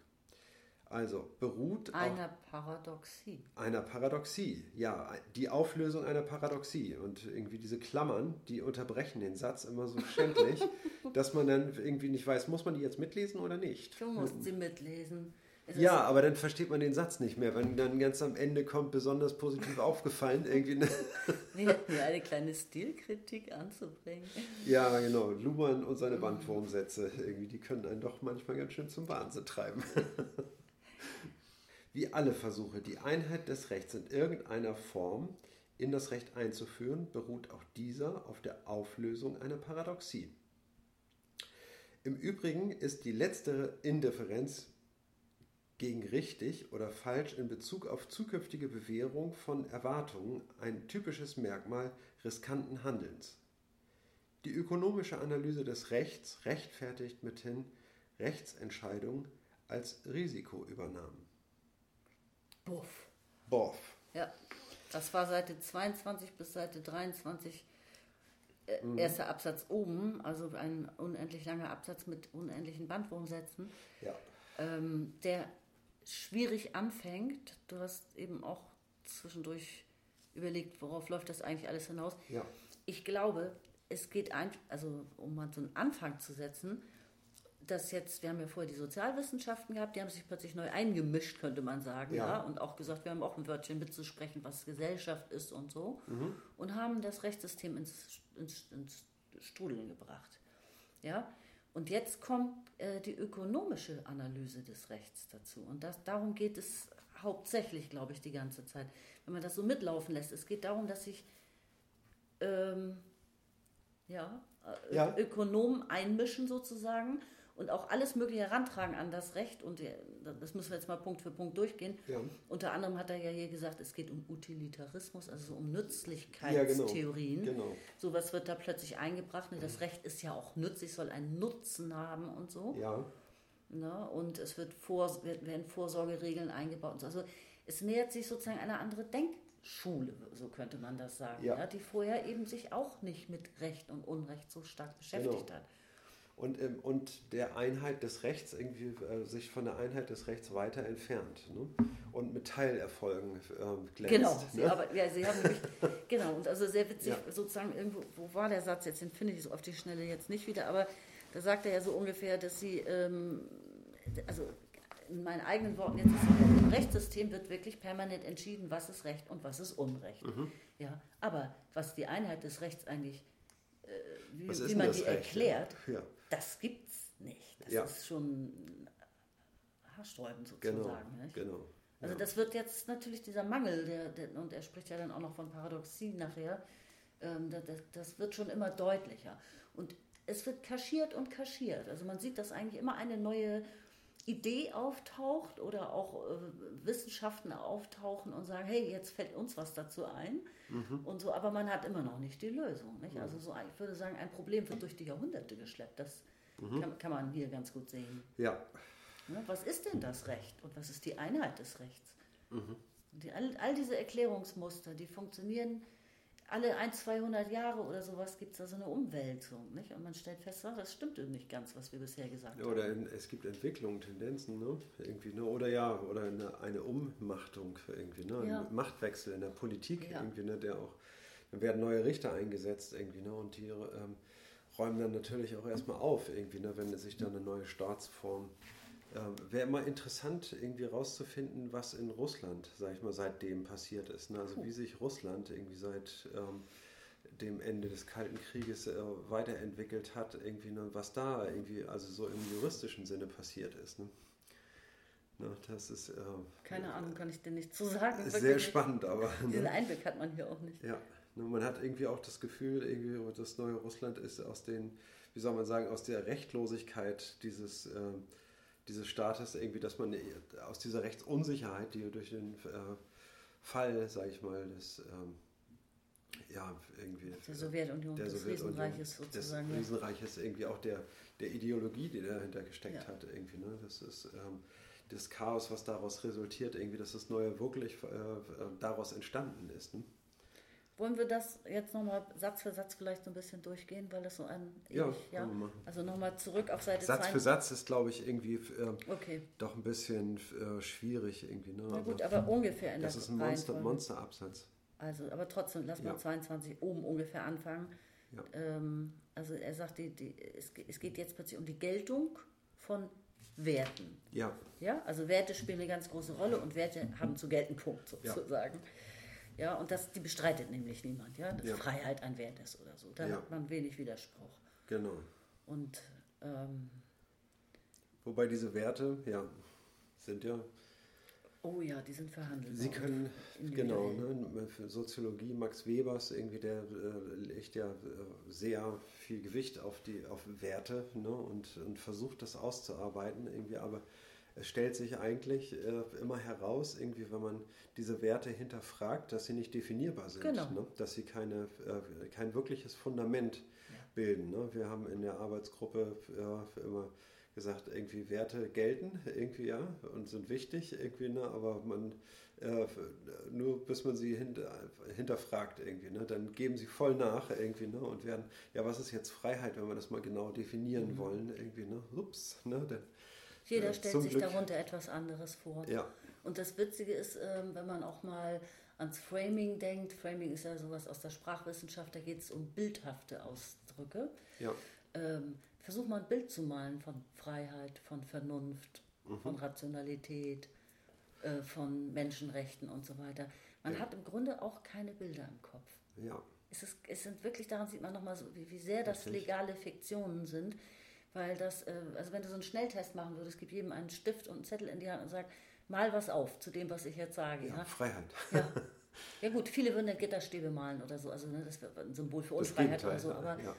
[SPEAKER 3] Also beruht
[SPEAKER 2] einer Paradoxie.
[SPEAKER 3] Einer Paradoxie, ja, die Auflösung einer Paradoxie. Und irgendwie diese Klammern, die unterbrechen den Satz immer so schändlich, dass man dann irgendwie nicht weiß, muss man die jetzt mitlesen oder nicht.
[SPEAKER 2] Du musst sie mitlesen.
[SPEAKER 3] Es ja, aber dann versteht man den Satz nicht mehr, wenn dann ganz am Ende kommt, besonders positiv aufgefallen. Irgendwie ne?
[SPEAKER 2] Wir hätten hier eine kleine Stilkritik anzubringen.
[SPEAKER 3] Ja, genau. Luhmann und seine Bandwurmsätze, irgendwie, die können einen doch manchmal ganz schön zum Wahnsinn treiben. Wie alle Versuche, die Einheit des Rechts in irgendeiner Form in das Recht einzuführen, beruht auch dieser auf der Auflösung einer Paradoxie. Im Übrigen ist die letztere Indifferenz gegen richtig oder falsch in Bezug auf zukünftige Bewährung von Erwartungen ein typisches Merkmal riskanten Handelns. Die ökonomische Analyse des Rechts rechtfertigt mithin Rechtsentscheidungen als Risikoübernahmen.
[SPEAKER 2] Buff.
[SPEAKER 3] Boff.
[SPEAKER 2] Ja, das war Seite 22 bis Seite 23. Äh, mhm. Erster Absatz oben, also ein unendlich langer Absatz mit unendlichen Bandwurmsätzen,
[SPEAKER 3] ja.
[SPEAKER 2] ähm, der schwierig anfängt. Du hast eben auch zwischendurch überlegt, worauf läuft das eigentlich alles hinaus.
[SPEAKER 3] Ja.
[SPEAKER 2] Ich glaube, es geht ein, also um mal so einen Anfang zu setzen, dass jetzt, wir haben ja vorher die Sozialwissenschaften gehabt, die haben sich plötzlich neu eingemischt, könnte man sagen, ja. ja und auch gesagt, wir haben auch ein Wörtchen mitzusprechen, was Gesellschaft ist und so,
[SPEAKER 3] mhm.
[SPEAKER 2] und haben das Rechtssystem ins, ins, ins Strudeln gebracht. Ja, und jetzt kommt äh, die ökonomische Analyse des Rechts dazu. Und das, darum geht es hauptsächlich, glaube ich, die ganze Zeit. Wenn man das so mitlaufen lässt. Es geht darum, dass sich ähm, ja, äh,
[SPEAKER 3] ja.
[SPEAKER 2] Ökonomen einmischen sozusagen und auch alles Mögliche herantragen an das Recht. Und das müssen wir jetzt mal Punkt für Punkt durchgehen.
[SPEAKER 3] Ja.
[SPEAKER 2] Unter anderem hat er ja hier gesagt, es geht um Utilitarismus, also so um Nützlichkeitstheorien.
[SPEAKER 3] Ja, genau. genau.
[SPEAKER 2] Sowas wird da plötzlich eingebracht. Ne? Das Recht ist ja auch nützlich, soll einen Nutzen haben und so.
[SPEAKER 3] Ja.
[SPEAKER 2] Ne? Und es wird vor, werden Vorsorgeregeln eingebaut. Also es nähert sich sozusagen eine andere Denkschule, so könnte man das sagen,
[SPEAKER 3] ja.
[SPEAKER 2] ja, die vorher eben sich auch nicht mit Recht und Unrecht so stark beschäftigt
[SPEAKER 3] genau.
[SPEAKER 2] hat
[SPEAKER 3] und, ähm, und der Einheit des Rechts irgendwie äh, sich von der Einheit des Rechts weiter entfernt ne? und mit Teilerfolgen äh, glänzt.
[SPEAKER 2] Genau,
[SPEAKER 3] ne?
[SPEAKER 2] sie, aber, ja, sie haben nämlich, genau, und also sehr witzig, ja. sozusagen irgendwo, wo war der Satz jetzt, den finde ich so auf die Schnelle jetzt nicht wieder, aber da sagt er ja so ungefähr, dass sie, ähm, also in meinen eigenen Worten, jetzt im Rechtssystem wird wirklich permanent entschieden, was ist Recht und was ist Unrecht.
[SPEAKER 3] Mhm.
[SPEAKER 2] Ja, aber was die Einheit des Rechts eigentlich, äh, wie,
[SPEAKER 3] wie
[SPEAKER 2] man die Recht, erklärt,
[SPEAKER 3] ja?
[SPEAKER 2] Das gibt's nicht. Das
[SPEAKER 3] ja.
[SPEAKER 2] ist schon haarsträubend sozusagen.
[SPEAKER 3] Genau. genau.
[SPEAKER 2] Also
[SPEAKER 3] ja.
[SPEAKER 2] das wird jetzt natürlich dieser Mangel, der, der, und er spricht ja dann auch noch von Paradoxie nachher, ähm, das, das, wird schon immer deutlicher. Und es wird kaschiert und kaschiert. Also man sieht, dass eigentlich immer eine neue Idee auftaucht oder auch äh, Wissenschaften auftauchen und sagen, hey, jetzt fällt uns was dazu ein
[SPEAKER 3] mhm.
[SPEAKER 2] und so, aber man hat immer noch nicht die Lösung. Nicht?
[SPEAKER 3] Mhm.
[SPEAKER 2] Also so, ich würde sagen, ein Problem wird durch die Jahrhunderte geschleppt. Das
[SPEAKER 3] mhm.
[SPEAKER 2] kann, kann, man hier ganz gut sehen.
[SPEAKER 3] Ja.
[SPEAKER 2] ja. Was ist denn das Recht und was ist die Einheit des Rechts?
[SPEAKER 3] Mhm.
[SPEAKER 2] Die, all, all diese Erklärungsmuster, die funktionieren alle ein, 200 Jahre oder sowas gibt es da so eine Umwälzung. Nicht? Und man stellt fest, das stimmt nicht ganz, was wir bisher gesagt haben.
[SPEAKER 3] Oder in, es gibt Entwicklungen, Tendenzen, ne? irgendwie, ne? oder ja, oder eine, eine Ummachtung, irgendwie, ne?
[SPEAKER 2] Ja.
[SPEAKER 3] ein Machtwechsel in der Politik,
[SPEAKER 2] Ja.
[SPEAKER 3] irgendwie, ne? der auch, dann werden neue Richter eingesetzt, irgendwie, ne? und die ähm, räumen dann natürlich auch erstmal auf, irgendwie, ne? wenn sich dann eine neue Staatsform äh, Wäre immer interessant, irgendwie rauszufinden, was in Russland, sag ich mal, seitdem passiert ist. Ne? Also wie sich Russland irgendwie seit ähm, dem Ende des Kalten Krieges äh, weiterentwickelt hat, irgendwie, ne? was da irgendwie, also so im juristischen Sinne passiert ist. Ne? Ne, das ist. Äh,
[SPEAKER 2] Keine Ahnung, kann ich dir nicht zu sagen.
[SPEAKER 3] Sehr spannend, aber.
[SPEAKER 2] Diesen Einblick hat man hier auch nicht.
[SPEAKER 3] Ja, ne, man hat irgendwie auch das Gefühl, irgendwie das neue Russland ist aus den, wie soll man sagen, aus der Rechtlosigkeit dieses. Äh, dieses Staates irgendwie, dass man aus dieser Rechtsunsicherheit, die durch den äh, Fall, sage ich mal, des ähm, ja, irgendwie
[SPEAKER 2] der Sowjetunion,
[SPEAKER 3] der
[SPEAKER 2] des
[SPEAKER 3] Sowjetunion,
[SPEAKER 2] Riesenreiches sozusagen. Des
[SPEAKER 3] Riesenreiches irgendwie auch der, der Ideologie, die dahinter gesteckt ja. hat, irgendwie. Ne? Das ist ähm, das Chaos, was daraus resultiert, irgendwie, dass das Neue wirklich äh, äh daraus entstanden ist. Ne?
[SPEAKER 2] Wollen wir das jetzt nochmal Satz für Satz vielleicht so ein bisschen durchgehen, weil das so ein.
[SPEAKER 3] Ja, ewig, ja?
[SPEAKER 2] Also nochmal zurück auf Seite
[SPEAKER 3] Satz 2. für Satz ist, glaube ich, irgendwie äh, okay. doch ein bisschen äh, schwierig. Irgendwie, ne?
[SPEAKER 2] Na gut, aber, aber ungefähr in
[SPEAKER 3] das der Das ist ein Monster, Monsterabsatz.
[SPEAKER 2] Also, aber trotzdem, lass mal ja. 22 oben ungefähr anfangen. Ja. Ähm, also er sagt, die, die, es, es geht jetzt plötzlich um die Geltung von Werten.
[SPEAKER 3] Ja.
[SPEAKER 2] Ja, also Werte spielen eine ganz große Rolle und Werte haben zu gelten Punkt sozusagen. Ja, ja und das, die bestreitet nämlich niemand, ja, dass ja. Freiheit ein Wert ist oder so. Da ja. hat man wenig Widerspruch.
[SPEAKER 3] Genau.
[SPEAKER 2] Und ähm,
[SPEAKER 3] wobei diese Werte, ja, sind ja
[SPEAKER 2] Oh ja, die sind verhandelt.
[SPEAKER 3] Sie können, genau, ne, Soziologie Max Webers, irgendwie, der äh, legt ja äh, sehr viel Gewicht auf die auf Werte ne, und, und versucht das auszuarbeiten, irgendwie, aber es stellt sich eigentlich äh, immer heraus, irgendwie, wenn man diese Werte hinterfragt, dass sie nicht definierbar sind,
[SPEAKER 2] genau.
[SPEAKER 3] ne, dass sie keine, äh, kein wirkliches Fundament ja. bilden. Ne. Wir haben in der Arbeitsgruppe äh, immer gesagt, irgendwie Werte gelten, irgendwie ja, und sind wichtig, irgendwie, ne, aber man, äh, nur bis man sie hinter, hinterfragt irgendwie, ne, dann geben sie voll nach irgendwie, ne, und werden, ja, was ist jetzt Freiheit, wenn wir das mal genau definieren mhm. wollen, irgendwie, ne, ups, ne, denn,
[SPEAKER 2] Jeder äh, stellt sich Glück, darunter etwas anderes vor.
[SPEAKER 3] Ja.
[SPEAKER 2] Und das Witzige ist, ähm, wenn man auch mal ans Framing denkt, Framing ist ja sowas aus der Sprachwissenschaft, da geht es um bildhafte Ausdrücke.
[SPEAKER 3] Ja.
[SPEAKER 2] Ähm, versuch mal ein Bild zu malen von Freiheit, von Vernunft, mhm. von Rationalität, äh, von Menschenrechten und so weiter. Man ja. hat im Grunde auch keine Bilder im Kopf.
[SPEAKER 3] Ja.
[SPEAKER 2] Es, ist, es sind wirklich, daran sieht man nochmal so, wie, wie sehr das Richtig. legale Fiktionen sind. Weil das, äh, also wenn du so einen Schnelltest machen würdest, gib jedem einen Stift und einen Zettel in die Hand und sag, mal was auf zu dem, was ich jetzt sage.
[SPEAKER 3] Ja, ja?
[SPEAKER 2] Freiheit. Ja. ja gut, viele würden dann Gitterstäbe malen oder so, also ne, das wäre ein Symbol für Unfreiheit oder so, aber ja.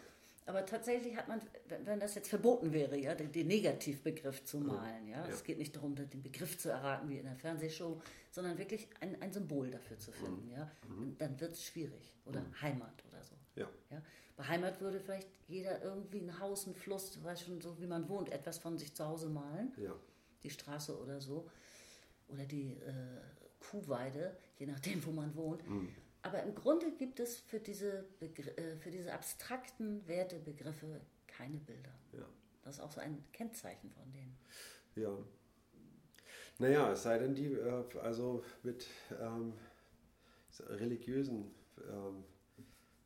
[SPEAKER 2] Aber tatsächlich hat man, wenn das jetzt verboten wäre, ja, den, den Negativbegriff zu malen, ja, ja. es geht nicht darum, den Begriff zu erraten wie in der Fernsehshow, sondern wirklich ein, ein Symbol dafür zu finden, mhm. ja, mhm. dann wird es schwierig. Oder mhm. Heimat oder so.
[SPEAKER 3] Ja.
[SPEAKER 2] Bei Heimat würde vielleicht jeder irgendwie ein Haus, ein Fluss, weiß schon so, wie man wohnt, etwas von sich zu Hause malen.
[SPEAKER 3] Ja.
[SPEAKER 2] Die Straße oder so. Oder die äh, Kuhweide, je nachdem, wo man wohnt. Mhm. Aber im Grunde gibt es für diese, äh, für diese abstrakten Wertebegriffe keine Bilder.
[SPEAKER 3] Ja.
[SPEAKER 2] Das ist auch so ein Kennzeichen von denen.
[SPEAKER 3] Ja. Naja, es sei denn, die, äh, also mit ähm, religiösen ähm,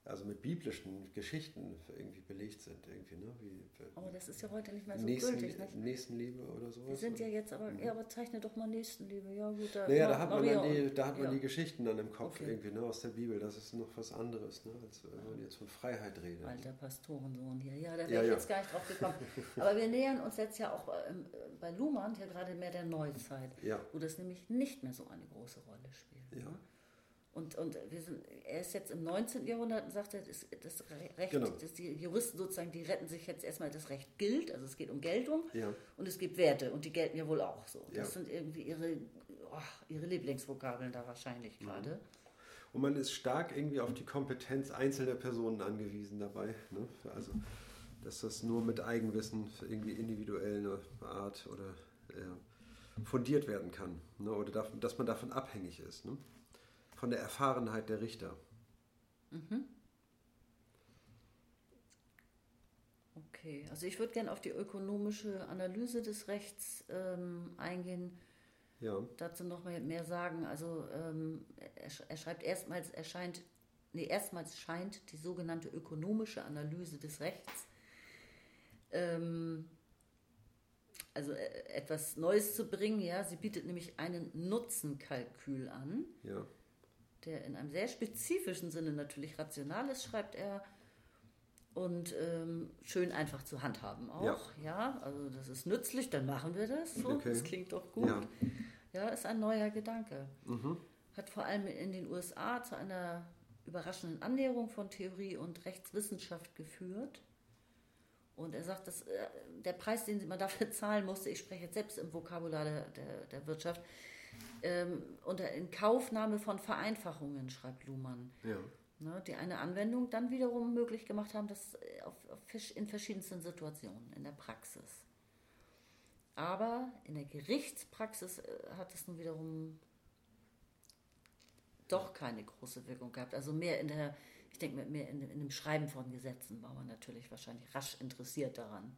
[SPEAKER 3] also mit biblischen Geschichten irgendwie belegt sind. Irgendwie, ne? Wie,
[SPEAKER 2] aber das ist ja heute nicht mehr so
[SPEAKER 3] Nächsten,
[SPEAKER 2] gültig. Nicht?
[SPEAKER 3] Nächstenliebe oder sowas.
[SPEAKER 2] Wir sind ja jetzt aber, mhm. ja, aber zeichne doch mal Nächstenliebe. Ja, gut,
[SPEAKER 3] da, naja, da hat man, dann die, da hat man ja. die Geschichten dann im Kopf okay. irgendwie ne, aus der Bibel. Das ist noch was anderes, ne, als wenn man jetzt von Freiheit redet.
[SPEAKER 2] Alter Pastorensohn hier. Ja, da wäre ja, ich jetzt gar nicht drauf gekommen. aber wir nähern uns jetzt ja auch ähm, bei Luhmann ja gerade mehr der Neuzeit, wo das nämlich nicht mehr so eine große Rolle spielt.
[SPEAKER 3] Ja.
[SPEAKER 2] Ne? Und, und wir sind, er ist jetzt im 19. Jahrhundert und sagt, das, das Recht,
[SPEAKER 3] genau.
[SPEAKER 2] dass die Juristen sozusagen, die retten sich jetzt erstmal, das Recht gilt, also es geht um Geltung
[SPEAKER 3] ja.
[SPEAKER 2] und es gibt Werte und die gelten ja wohl auch so. Das
[SPEAKER 3] ja.
[SPEAKER 2] sind irgendwie ihre, oh, ihre Lieblingsvokabeln da wahrscheinlich mhm. gerade. Mhm.
[SPEAKER 3] Und man ist stark irgendwie auf die Kompetenz einzelner Personen angewiesen dabei. Ne? Also, dass das nur mit Eigenwissen irgendwie individueller Art oder äh, fundiert werden kann. Ne? Oder dass man davon abhängig ist. Ne? Von der Erfahrenheit der Richter.
[SPEAKER 2] Mhm. Okay, also ich würde gerne auf die ökonomische Analyse des Rechts ähm, eingehen.
[SPEAKER 3] Ja.
[SPEAKER 2] Dazu noch mehr, mehr sagen. Also ähm, er, er, schreibt erstmals erscheint, nee, erstmals scheint die sogenannte ökonomische Analyse des Rechts ähm, also äh, etwas Neues zu bringen. Ja, sie bietet nämlich einen Nutzenkalkül an,
[SPEAKER 3] Ja.
[SPEAKER 2] Der in einem sehr spezifischen Sinne natürlich rational ist, schreibt er. Und ähm, schön einfach zu handhaben auch. Ja. also das ist nützlich, dann machen wir das. So.
[SPEAKER 3] Okay.
[SPEAKER 2] Das klingt doch gut.
[SPEAKER 3] Ja.
[SPEAKER 2] Ja, ist ein neuer Gedanke. Hat vor allem in den USA zu einer überraschenden Annäherung von Theorie und Rechtswissenschaft geführt. Und er sagt, dass äh, der Preis, den man dafür zahlen musste, ich spreche jetzt selbst im Vokabular der, der, der Wirtschaft, ähm, unter Inkaufnahme von Vereinfachungen, schreibt Luhmann,
[SPEAKER 3] Ja.
[SPEAKER 2] ne, die eine Anwendung dann wiederum möglich gemacht haben, das äh, auf, auf, in verschiedensten Situationen in der Praxis. Aber in der Gerichtspraxis äh, hat es nun wiederum doch keine große Wirkung gehabt. Also mehr in der, ich denke mehr in, in dem Schreiben von Gesetzen war man natürlich wahrscheinlich rasch interessiert daran.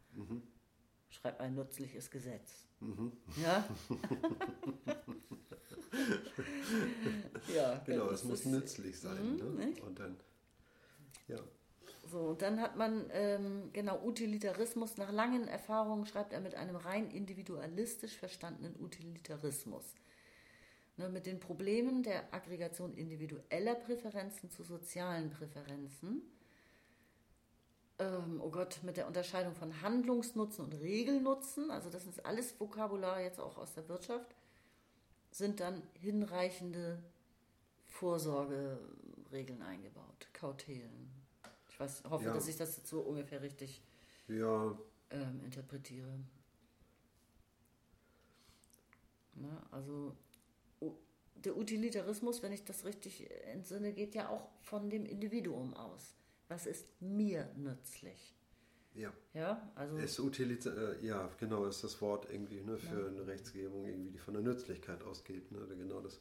[SPEAKER 2] Schreib ein nützliches Gesetz. Ja? ja,
[SPEAKER 3] Genau,
[SPEAKER 2] das
[SPEAKER 3] es muss nützlich sein.
[SPEAKER 2] Mhm,
[SPEAKER 3] ne?
[SPEAKER 2] nicht?
[SPEAKER 3] Und dann, ja.
[SPEAKER 2] So, und dann hat man, ähm, genau, Utilitarismus. Nach langen Erfahrungen schreibt er mit einem rein individualistisch verstandenen Utilitarismus. Ne, mit den Problemen der Aggregation individueller Präferenzen zu sozialen Präferenzen. Ähm, oh Gott, mit der Unterscheidung von Handlungsnutzen und Regelnutzen. Also, das ist alles Vokabular jetzt auch aus der Wirtschaft. Sind dann hinreichende Vorsorgeregeln eingebaut, Kautelen. Ich weiß, hoffe,
[SPEAKER 3] Ja.
[SPEAKER 2] dass ich das jetzt so ungefähr richtig
[SPEAKER 3] Ja,
[SPEAKER 2] ähm, interpretiere. Na, also der Utilitarismus, wenn ich das richtig entsinne, geht ja auch von dem Individuum aus. Was ist mir nützlich?
[SPEAKER 3] ja.
[SPEAKER 2] Ja, also
[SPEAKER 3] Ist Utilita äh, ja, genau, ist das Wort irgendwie ne, für eine Rechtsgebung, irgendwie, die von der Nützlichkeit ausgeht. Ne? Genau das.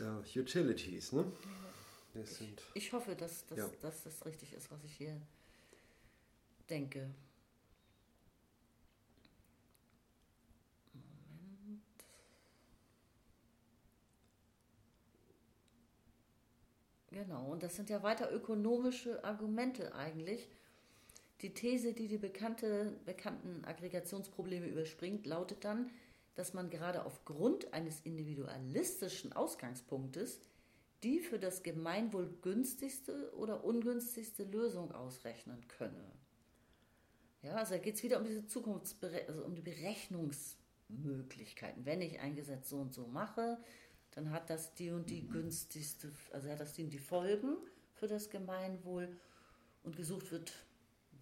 [SPEAKER 3] Ja, Utilities, ne? Das sind,
[SPEAKER 2] ich hoffe, dass, dass,
[SPEAKER 3] Ja.
[SPEAKER 2] dass das richtig ist, was ich hier denke. Genau, und das sind ja weiter ökonomische Argumente eigentlich. Die These, die die bekannte, bekannten Aggregationsprobleme überspringt, lautet dann, dass man gerade aufgrund eines individualistischen Ausgangspunktes die für das Gemeinwohl günstigste oder ungünstigste Lösung ausrechnen könne. Ja, also da geht es wieder um diese Zukunftsbere also um die Berechnungsmöglichkeiten. Wenn ich ein Gesetz so und so mache, dann hat das die und die günstigste, also hat das die und die Folgen für das Gemeinwohl und gesucht wird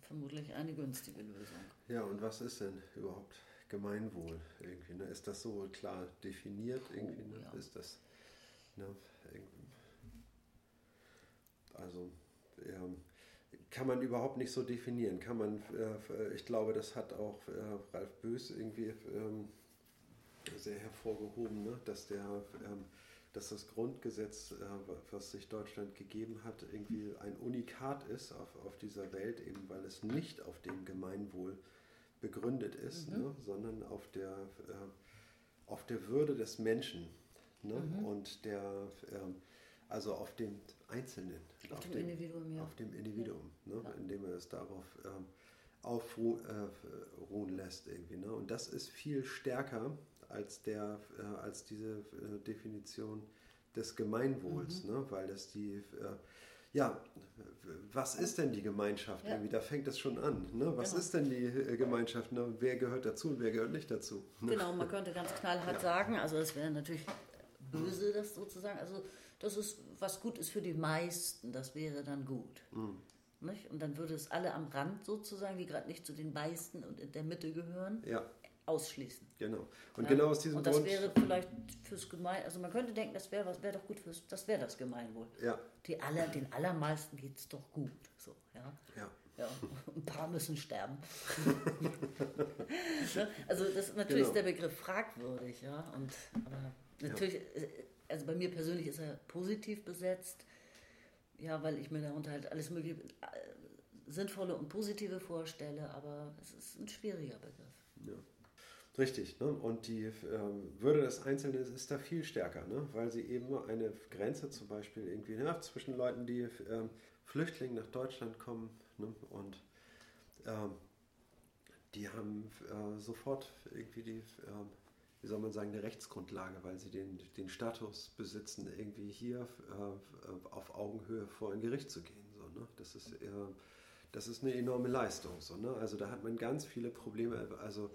[SPEAKER 2] vermutlich eine günstige Lösung.
[SPEAKER 3] ja, und was ist denn überhaupt Gemeinwohl? Irgendwie, ne? Ist das so klar definiert? Irgendwie,
[SPEAKER 2] Oh,
[SPEAKER 3] ne?
[SPEAKER 2] ja.
[SPEAKER 3] Ist das. Ne? irgendwie- Also, ähm, kann man überhaupt nicht so definieren. Kann man, äh, ich glaube, das hat auch äh, Ralf Bös irgendwie ähm, sehr hervorgehoben, ne? dass, der, ähm, dass das Grundgesetz, äh, was sich Deutschland gegeben hat, irgendwie ein Unikat ist auf, auf dieser Welt, eben weil es nicht auf dem Gemeinwohl begründet ist, ne? sondern auf der, äh, auf der Würde des Menschen ne? und der, ähm, also auf dem Einzelnen.
[SPEAKER 2] Auf dem Individuum, ja.
[SPEAKER 3] Auf dem Individuum, ne?
[SPEAKER 2] Ja.
[SPEAKER 3] indem er es darauf ähm, aufruhen äh, lässt irgendwie. Ne? Und das ist viel stärker als, der, äh, als diese äh, Definition des Gemeinwohls,
[SPEAKER 2] Mhm.
[SPEAKER 3] ne? weil das die, äh, ja, was ist denn die Gemeinschaft
[SPEAKER 2] Ja.
[SPEAKER 3] irgendwie? Da fängt es schon an. Ne? Was
[SPEAKER 2] Genau.
[SPEAKER 3] ist denn die äh, Gemeinschaft? Ne? Wer gehört dazu und wer gehört nicht dazu? Ne?
[SPEAKER 2] Genau, man könnte ganz knallhart
[SPEAKER 3] Ja.
[SPEAKER 2] sagen, also es wäre natürlich böse, das sozusagen, also das ist, was gut ist für die meisten, das wäre dann gut.
[SPEAKER 3] Mhm.
[SPEAKER 2] Nicht? Und dann würde es alle am Rand sozusagen, die gerade nicht zu den meisten und in der Mitte gehören,
[SPEAKER 3] Ja,
[SPEAKER 2] ausschließen.
[SPEAKER 3] genau. Und
[SPEAKER 2] Ja?
[SPEAKER 3] genau aus diesem
[SPEAKER 2] Und das
[SPEAKER 3] Grund.
[SPEAKER 2] wäre vielleicht fürs Gemein, also man könnte denken, das wäre was, wäre doch gut fürs, das wäre das Gemeinwohl.
[SPEAKER 3] ja,
[SPEAKER 2] Die aller, den allermeisten geht es doch gut. So, ja.
[SPEAKER 3] ja.
[SPEAKER 2] Ja, ein paar müssen sterben. ne? Also das natürlich
[SPEAKER 3] Genau.
[SPEAKER 2] ist der Begriff fragwürdig, ja. Und aber natürlich, äh, also bei mir persönlich ist er positiv besetzt, ja, weil ich mir darunter halt alles mögliche äh, sinnvolle und positive vorstelle, aber es ist ein schwieriger Begriff.
[SPEAKER 3] Ja. Richtig, ne? und die ähm, Würde des Einzelnen ist, da viel stärker, ne? weil sie eben eine Grenze zum Beispiel irgendwie ja, zwischen Leuten, die ähm, Flüchtlinge nach Deutschland kommen ne? und ähm, die haben äh, sofort irgendwie die, äh, wie soll man sagen, eine Rechtsgrundlage, weil sie den, den Status besitzen, irgendwie hier äh, auf Augenhöhe vor ein Gericht zu gehen. So, ne? Das ist äh, das ist eine enorme Leistung. So, ne? Also da hat man ganz viele Probleme, also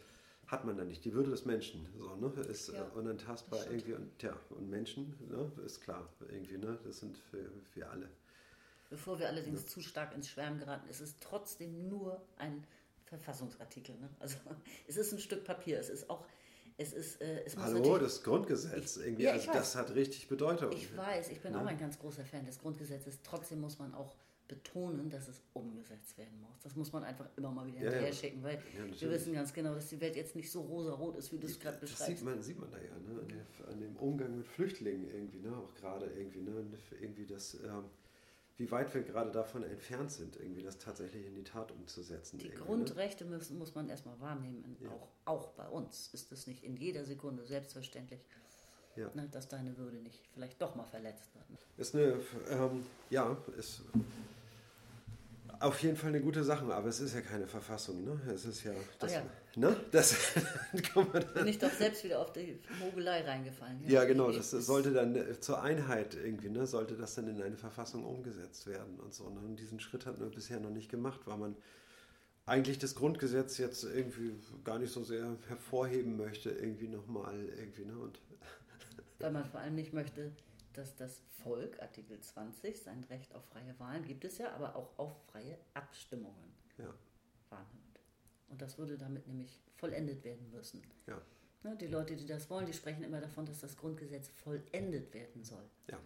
[SPEAKER 3] hat man da nicht. Die Würde des Menschen so, ne? ist ja, unantastbar irgendwie. Und, tja, und Menschen, ne? ist klar, irgendwie, ne? das sind für, für alle.
[SPEAKER 2] Bevor wir allerdings ja. zu stark ins Schwärmen geraten, ist es trotzdem nur ein Verfassungsartikel. Ne? Also es ist ein Stück Papier, es ist auch es ist, äh, es
[SPEAKER 3] Hallo, das Grundgesetz, ich, irgendwie, ja, also das hat richtig Bedeutung.
[SPEAKER 2] Ich weiß, ich bin ja. auch ein ganz großer Fan des Grundgesetzes. Trotzdem muss man auch betonen, dass es umgesetzt werden muss. Das muss man einfach immer mal wieder ja, hinterher schicken, weil ja, wir wissen ganz genau, dass die Welt jetzt nicht so rosa-rot ist, wie du es gerade beschreibst.
[SPEAKER 3] Das sieht man, sieht man da ja, ne? an, der, an, dem Umgang mit Flüchtlingen irgendwie, ne? auch gerade irgendwie, ne? irgendwie das, ähm, wie weit wir gerade davon entfernt sind, irgendwie das tatsächlich in die Tat umzusetzen.
[SPEAKER 2] Die ne? Grundrechte ne? müssen, muss man erstmal wahrnehmen, ja. auch, auch bei uns ist es nicht in jeder Sekunde selbstverständlich. Ja. Ne, dass deine Würde nicht vielleicht doch mal verletzt wird.
[SPEAKER 3] Ist eine, ähm, ja, ist auf jeden Fall eine gute Sache, aber es ist ja keine Verfassung, ne? Es ist ja. Das, ja. Ne? Das
[SPEAKER 2] Bin ich doch selbst wieder auf die Mogelei reingefallen.
[SPEAKER 3] Ja, ja genau. Das sollte dann äh, zur Einheit irgendwie, ne? Sollte das dann in eine Verfassung umgesetzt werden und so. Ne? Und diesen Schritt hat man bisher noch nicht gemacht, weil man eigentlich das Grundgesetz jetzt irgendwie gar nicht so sehr hervorheben möchte, irgendwie nochmal irgendwie, ne? Und
[SPEAKER 2] weil man vor allem nicht möchte, dass das Volk, Artikel 20, sein Recht auf freie Wahlen gibt es ja, aber auch auf freie Abstimmungen ja. wahrnimmt. Und das würde damit nämlich vollendet werden müssen. Ja. Ne, die Leute, die das wollen, die sprechen immer davon, dass das Grundgesetz vollendet werden soll. Ja.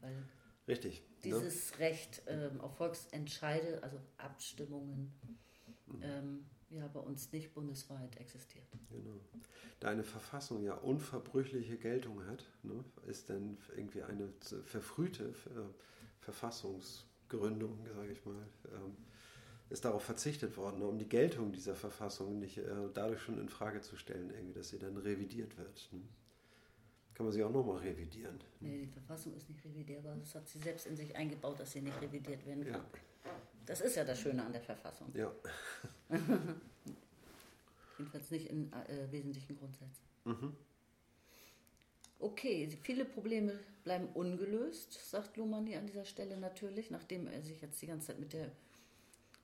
[SPEAKER 3] Weil Richtig. Ne?
[SPEAKER 2] Dieses ne? Recht ähm, auf Volksentscheide, also Abstimmungen, mhm. ähm, ja bei uns nicht bundesweit existiert. Genau.
[SPEAKER 3] Da eine Verfassung ja unverbrüchliche Geltung hat, ne, ist dann irgendwie eine verfrühte äh, Verfassungsgründung, sage ich mal, ähm, ist darauf verzichtet worden, ne, um die Geltung dieser Verfassung nicht äh, dadurch schon in Frage zu stellen, irgendwie, dass sie dann revidiert wird. Ne. Kann man sie auch nochmal revidieren.
[SPEAKER 2] Nee, die Verfassung ist nicht revidierbar. Das hat sie selbst in sich eingebaut, dass sie nicht revidiert werden kann. Ja. Das ist ja das Schöne an der Verfassung. Ja. Jedenfalls nicht in äh, wesentlichen Grundsätzen. Mhm. Okay, viele Probleme bleiben ungelöst, sagt Lumani an dieser Stelle natürlich, nachdem er sich jetzt die ganze Zeit mit der,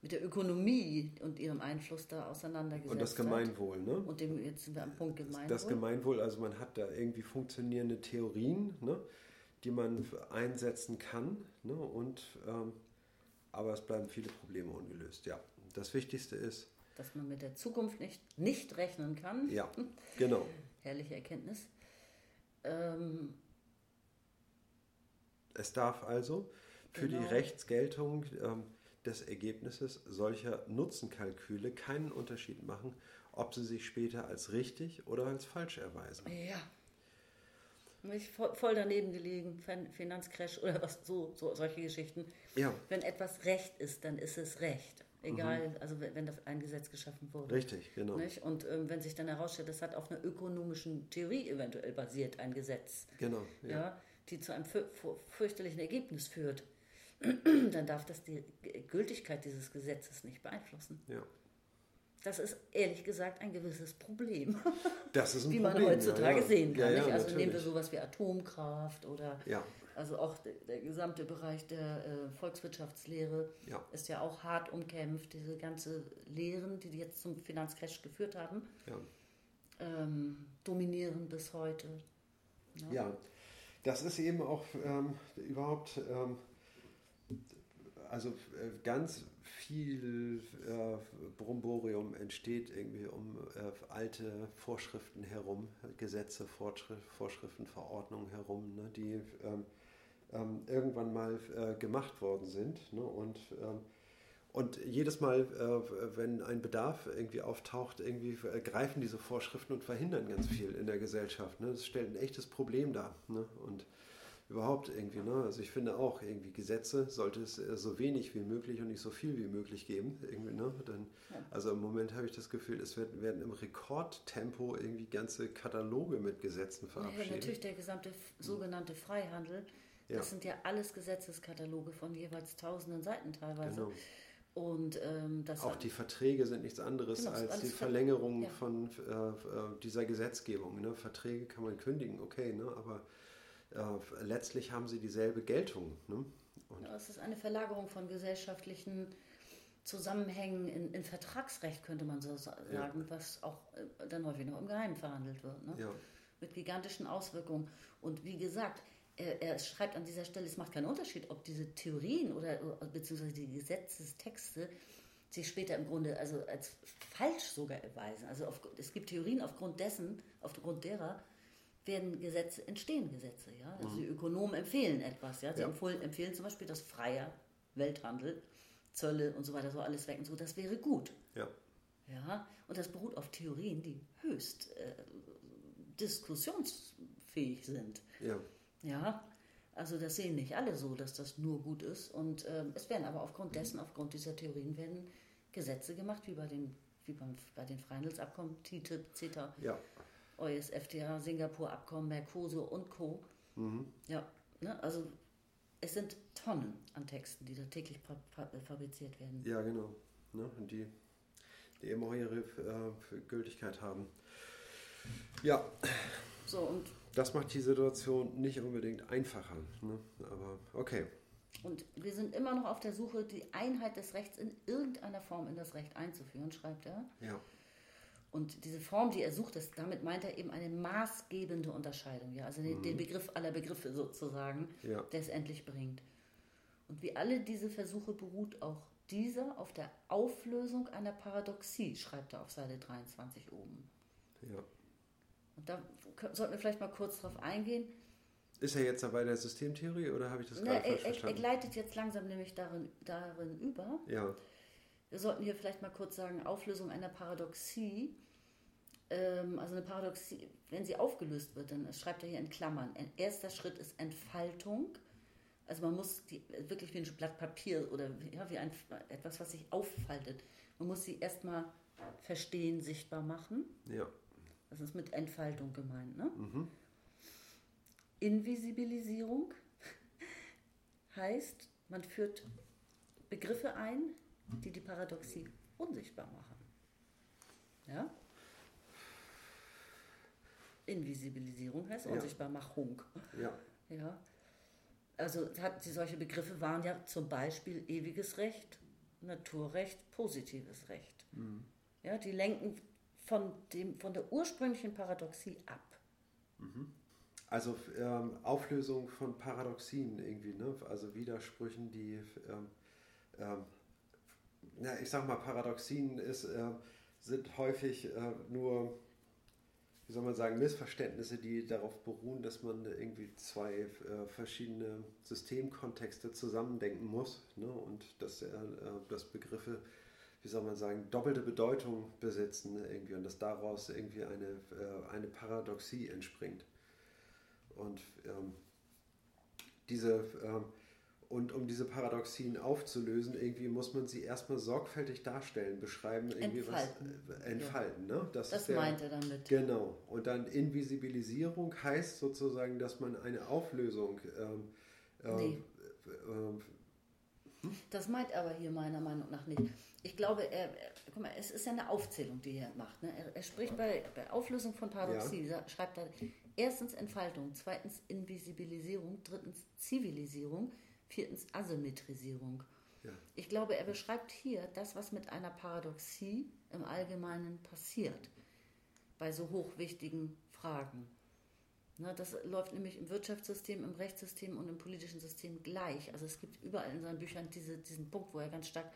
[SPEAKER 2] mit der Ökonomie und ihrem Einfluss da auseinandergesetzt hat.
[SPEAKER 3] Und das Gemeinwohl,
[SPEAKER 2] hat.
[SPEAKER 3] ne?
[SPEAKER 2] Und dem, jetzt sind wir am Punkt Gemeinwohl.
[SPEAKER 3] Das Gemeinwohl, also man hat da irgendwie funktionierende Theorien, ne? die man einsetzen kann, ne? und, ähm, aber es bleiben viele Probleme ungelöst, ja. Das Wichtigste ist,
[SPEAKER 2] dass man mit der Zukunft nicht, nicht rechnen kann.
[SPEAKER 3] Ja, genau.
[SPEAKER 2] Herrliche Erkenntnis. Ähm,
[SPEAKER 3] es darf also für genau. die Rechtsgeltung ähm, des Ergebnisses solcher Nutzenkalküle keinen Unterschied machen, ob sie sich später als richtig oder als falsch erweisen.
[SPEAKER 2] Ja. Nicht voll daneben gelegen, Finanzcrash oder was so, so solche Geschichten. Ja. Wenn etwas recht ist, dann ist es recht. Egal, mhm. also wenn, wenn ein Gesetz geschaffen wurde.
[SPEAKER 3] Richtig, genau.
[SPEAKER 2] Nicht? Und ähm, wenn sich dann herausstellt, das hat auf einer ökonomischen Theorie eventuell basiert, ein Gesetz.
[SPEAKER 3] Genau.
[SPEAKER 2] Ja. ja die zu einem fürchterlichen Ergebnis führt, dann darf das die Gültigkeit dieses Gesetzes nicht beeinflussen. Ja. Das ist ehrlich gesagt ein gewisses Problem.
[SPEAKER 3] Das ist ein
[SPEAKER 2] Wie
[SPEAKER 3] Problem,
[SPEAKER 2] man heutzutage ja, ja. sehen kann. Ja, also natürlich. nehmen wir sowas wie Atomkraft oder. Also auch der, der gesamte Bereich der äh, Volkswirtschaftslehre ist ja auch hart umkämpft. Diese ganze Lehren, die jetzt zum Finanzcrash geführt haben, ähm, dominieren bis heute.
[SPEAKER 3] Ja. Ne? ja. das ist eben auch ähm, überhaupt, ähm, also äh, ganz viel äh, Bromborium entsteht irgendwie um äh, alte Vorschriften herum, Gesetze, Vorschriften, Verordnungen herum, ne, die ähm, ähm, irgendwann mal äh, gemacht worden sind. Ne? Und, ähm, und jedes Mal, äh, wenn ein Bedarf irgendwie auftaucht, irgendwie äh, greifen diese Vorschriften und verhindern ganz viel in der Gesellschaft. Ne? Das stellt ein echtes Problem dar. Ne? Und überhaupt irgendwie, ne? Also ich finde auch, irgendwie Gesetze sollte es äh, so wenig wie möglich und nicht so viel wie möglich geben. Irgendwie, ne? Dann, also im Moment habe ich das Gefühl, es werden, werden im Rekordtempo irgendwie ganze Kataloge mit Gesetzen verabschiedet.
[SPEAKER 2] Ja, natürlich der gesamte sogenannte Freihandel das sind ja alles Gesetzeskataloge von jeweils tausenden Seiten teilweise. Genau. Und ähm, das
[SPEAKER 3] Auch die Verträge sind nichts anderes
[SPEAKER 2] Genau,
[SPEAKER 3] als die
[SPEAKER 2] Ver-
[SPEAKER 3] Verlängerung
[SPEAKER 2] ja.
[SPEAKER 3] von äh, äh, dieser Gesetzgebung. Ne? Verträge kann man kündigen, okay, ne? aber äh, letztlich haben sie dieselbe Geltung. Ne?
[SPEAKER 2] Ja, es ist eine Verlagerung von gesellschaftlichen Zusammenhängen in, in Vertragsrecht, könnte man so sa-
[SPEAKER 3] Ja.
[SPEAKER 2] sagen, was auch äh, dann häufig noch im Geheimen verhandelt wird. Ne?
[SPEAKER 3] ja,
[SPEAKER 2] Mit gigantischen Auswirkungen. Und wie gesagt, er, er schreibt an dieser Stelle, es macht keinen Unterschied, ob diese Theorien oder oder beziehungsweise die Gesetzestexte sich später im Grunde also als falsch sogar erweisen. Also auf, es gibt Theorien, aufgrund dessen, aufgrund derer werden Gesetze, entstehen Gesetze. Ja? Also die Ökonomen empfehlen etwas. Ja? Sie
[SPEAKER 3] Ja.
[SPEAKER 2] empfehlen zum Beispiel, dass freier Welthandel, Zölle und so weiter, so alles weg und so, das wäre gut.
[SPEAKER 3] ja,
[SPEAKER 2] Ja? Und das beruht auf Theorien, die höchst äh, diskussionsfähig sind.
[SPEAKER 3] ja,
[SPEAKER 2] Ja, also das sehen nicht alle so, dass das nur gut ist. Und ähm, es werden aber aufgrund dessen, aufgrund dieser Theorien, werden Gesetze gemacht, wie bei den, wie beim, bei den Freihandelsabkommen, TTIP, CETA,
[SPEAKER 3] ja,
[SPEAKER 2] EUS-FTA, Singapur-Abkommen, Mercosur und Co. Ja, ne, also es sind Tonnen an Texten, die da täglich fa- fa- fabriziert werden.
[SPEAKER 3] ja, genau. Ne? Und die, die immer ihre äh, Gültigkeit haben. Ja,
[SPEAKER 2] So, und,
[SPEAKER 3] das macht die Situation nicht unbedingt einfacher. Ne? Aber okay.
[SPEAKER 2] und wir sind immer noch auf der Suche, die Einheit des Rechts in irgendeiner Form in das Recht einzuführen, schreibt er.
[SPEAKER 3] Ja,
[SPEAKER 2] Und diese Form, die er sucht, das, damit meint er eben eine maßgebende Unterscheidung, ja? also den, den Begriff aller Begriffe sozusagen,
[SPEAKER 3] Ja.
[SPEAKER 2] der es endlich bringt. Und wie alle diese Versuche beruht auch dieser auf der Auflösung einer Paradoxie, schreibt er auf Seite 23 oben.
[SPEAKER 3] ja.
[SPEAKER 2] Und da sollten wir vielleicht mal kurz drauf eingehen.
[SPEAKER 3] Ist er jetzt dabei der Systemtheorie oder habe ich das
[SPEAKER 2] Na,
[SPEAKER 3] gerade
[SPEAKER 2] er,
[SPEAKER 3] falsch
[SPEAKER 2] er, er
[SPEAKER 3] verstanden?
[SPEAKER 2] gleitet jetzt langsam nämlich darin, darin über.
[SPEAKER 3] Ja,
[SPEAKER 2] Wir sollten hier vielleicht mal kurz sagen, Auflösung einer Paradoxie. Ähm, also eine Paradoxie, wenn sie aufgelöst wird, dann schreibt er hier in Klammern. Ein erster Schritt ist Entfaltung. Also man muss die wirklich wie ein Blatt Papier oder ja, wie ein, etwas, was sich auffaltet. Man muss sie erstmal verstehen, sichtbar machen.
[SPEAKER 3] ja,
[SPEAKER 2] Das ist mit Entfaltung gemeint. Ne? Invisibilisierung heißt, man führt Begriffe ein, die die Paradoxie unsichtbar machen. Ja? Invisibilisierung heißt. Unsichtbarmachung.
[SPEAKER 3] ja,
[SPEAKER 2] Ja. Also hat, die solche Begriffe waren ja zum Beispiel ewiges Recht, Naturrecht, positives Recht. Ja, die lenken von, dem, von der ursprünglichen Paradoxie ab.
[SPEAKER 3] Also ähm, Auflösung von Paradoxien irgendwie, ne? also Widersprüchen, die, ähm, ähm, na, ich sag mal, Paradoxien ist, äh, sind häufig äh, nur, wie soll man sagen, Missverständnisse, die darauf beruhen, dass man irgendwie zwei äh, verschiedene Systemkontexte zusammendenken muss ne? und dass, äh, dass Begriffe, wie soll man sagen, doppelte Bedeutung besitzen irgendwie und dass daraus irgendwie eine, äh, eine Paradoxie entspringt. Und ähm, diese ähm, und um diese Paradoxien aufzulösen, irgendwie muss man sie erstmal sorgfältig darstellen, beschreiben, irgendwie
[SPEAKER 2] Entfalten.
[SPEAKER 3] was äh, entfalten. Ne?
[SPEAKER 2] Das
[SPEAKER 3] ist der-
[SPEAKER 2] meint er damit.
[SPEAKER 3] Genau. Und dann Invisibilisierung heißt sozusagen, dass man eine Auflösung ähm, ähm,
[SPEAKER 2] Nee.
[SPEAKER 3] ähm,
[SPEAKER 2] Das meint er aber hier meiner Meinung nach nicht. Ich glaube, er, guck mal, es ist ja eine Aufzählung, die er macht. Ne? Er, er spricht bei, bei Auflösung von Paradoxie, sa- schreibt er erstens Entfaltung, zweitens Invisibilisierung, drittens Zivilisierung, viertens Asymmetrisierung.
[SPEAKER 3] ja.
[SPEAKER 2] Ich glaube, er beschreibt hier das, was mit einer Paradoxie im Allgemeinen passiert, bei so hochwichtigen Fragen. Ne, das läuft nämlich im Wirtschaftssystem, im Rechtssystem und im politischen System gleich. Also es gibt überall in seinen Büchern diese, diesen Punkt, wo er ganz stark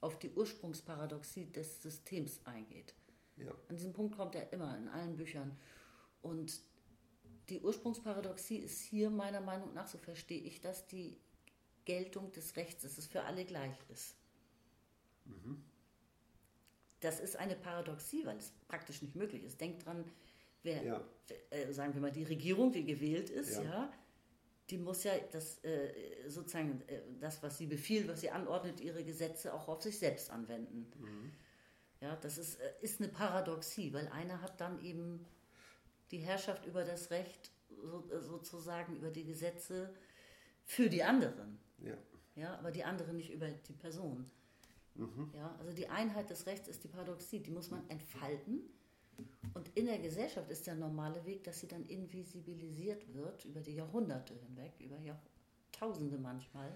[SPEAKER 2] auf die Ursprungsparadoxie des Systems eingeht.
[SPEAKER 3] ja.
[SPEAKER 2] An diesem Punkt kommt er immer in allen Büchern. Und die Ursprungsparadoxie ist hier meiner Meinung nach, so verstehe ich das, die Geltung des Rechts, dass es für alle gleich ist. Das ist eine Paradoxie, weil es praktisch nicht möglich ist. Denkt dran, wer,
[SPEAKER 3] Ja.
[SPEAKER 2] äh, sagen wir mal, die Regierung, die gewählt ist,
[SPEAKER 3] Ja.
[SPEAKER 2] ja, die muss ja das, äh, sozusagen äh, das, was sie befiehlt, was sie anordnet, ihre Gesetze auch auf sich selbst anwenden. Ja, das ist, äh, ist eine Paradoxie, weil einer hat dann eben die Herrschaft über das Recht, so, äh, sozusagen über die Gesetze für die anderen.
[SPEAKER 3] ja.
[SPEAKER 2] Ja, aber die anderen nicht über die Person.
[SPEAKER 3] Mhm.
[SPEAKER 2] Ja, also die Einheit des Rechts ist die Paradoxie, die muss man entfalten. Und in der Gesellschaft ist der normale Weg, dass sie dann invisibilisiert wird über die Jahrhunderte hinweg, über Jahrtausende manchmal.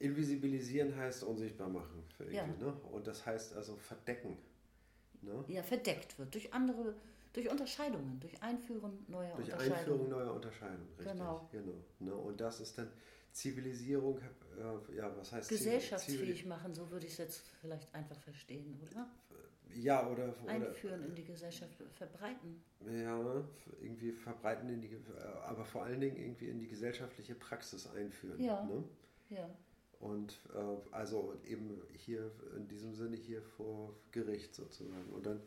[SPEAKER 3] Invisibilisieren heißt unsichtbar machen. Irgendwie,
[SPEAKER 2] Ja.
[SPEAKER 3] ne? Und das heißt also verdecken. Ne?
[SPEAKER 2] Ja, verdeckt wird durch andere, durch Unterscheidungen, durch Einführen neuer
[SPEAKER 3] Durch
[SPEAKER 2] Unterscheidungen.
[SPEAKER 3] Einführung neuer Unterscheidungen. Richtig.
[SPEAKER 2] Genau.
[SPEAKER 3] genau ne? Und das ist dann Zivilisierung, äh, ja, was heißt
[SPEAKER 2] Gesellschaftsfähig machen, so würde ich es jetzt vielleicht einfach verstehen, oder?
[SPEAKER 3] Ja, oder, oder
[SPEAKER 2] Einführen in die Gesellschaft, verbreiten.
[SPEAKER 3] ja, irgendwie verbreiten in die, aber vor allen Dingen irgendwie in die gesellschaftliche Praxis einführen.
[SPEAKER 2] Ja.
[SPEAKER 3] Ne?
[SPEAKER 2] Ja.
[SPEAKER 3] Und äh, also eben hier in diesem Sinne hier vor Gericht sozusagen. Und dann,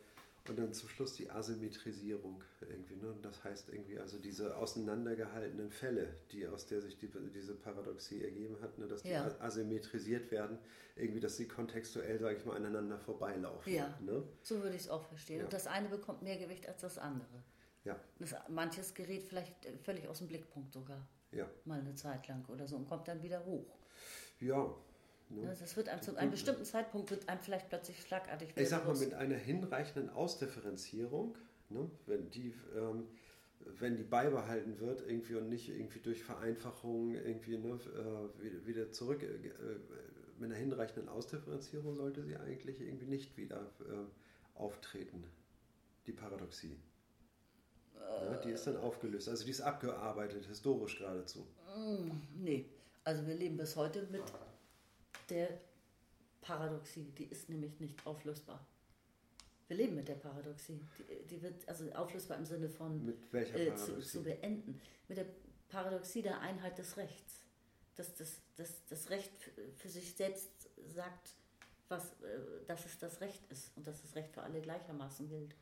[SPEAKER 3] und dann zum Schluss die Asymmetrisierung irgendwie. Ne? Und das heißt irgendwie also diese auseinandergehaltenen Fälle, die aus der sich die, diese Paradoxie ergeben hat, ne? dass die
[SPEAKER 2] Ja.
[SPEAKER 3] asymmetrisiert werden, irgendwie, dass sie kontextuell, sage ich mal, aneinander vorbeilaufen.
[SPEAKER 2] Ja.
[SPEAKER 3] Ne?
[SPEAKER 2] So würde ich es auch verstehen.
[SPEAKER 3] Ja.
[SPEAKER 2] Und das eine bekommt mehr Gewicht als das andere.
[SPEAKER 3] Ja,
[SPEAKER 2] Das, manches gerät vielleicht äh, völlig aus dem Blickpunkt sogar,
[SPEAKER 3] ja,
[SPEAKER 2] mal eine Zeit lang oder so und kommt dann wieder hoch.
[SPEAKER 3] ja. Ne?
[SPEAKER 2] Ne, Das wird einem zu einem bestimmten Zeitpunkt wird einem vielleicht plötzlich schlagartig
[SPEAKER 3] Ich sag mal, mit einer hinreichenden Ausdifferenzierung, ne, wenn, die, ähm, wenn die beibehalten wird irgendwie und nicht irgendwie durch Vereinfachung irgendwie ne, äh, wieder- zurück, äh, äh, mit einer hinreichenden Ausdifferenzierung sollte sie eigentlich irgendwie nicht wieder äh, auftreten, die Paradoxie. Ja, die ist dann aufgelöst, also die ist abgearbeitet, historisch geradezu.
[SPEAKER 2] Nee, also wir leben bis heute mit der Paradoxie. Die ist nämlich nicht auflösbar. Wir leben mit der Paradoxie. Die, die wird also auflösbar im Sinne von äh, zu, zu beenden. Mit der Paradoxie der Einheit des Rechts. Dass das, das, das Recht für sich selbst sagt, was, äh, dass es das Recht ist und dass das Recht für alle gleichermaßen gilt.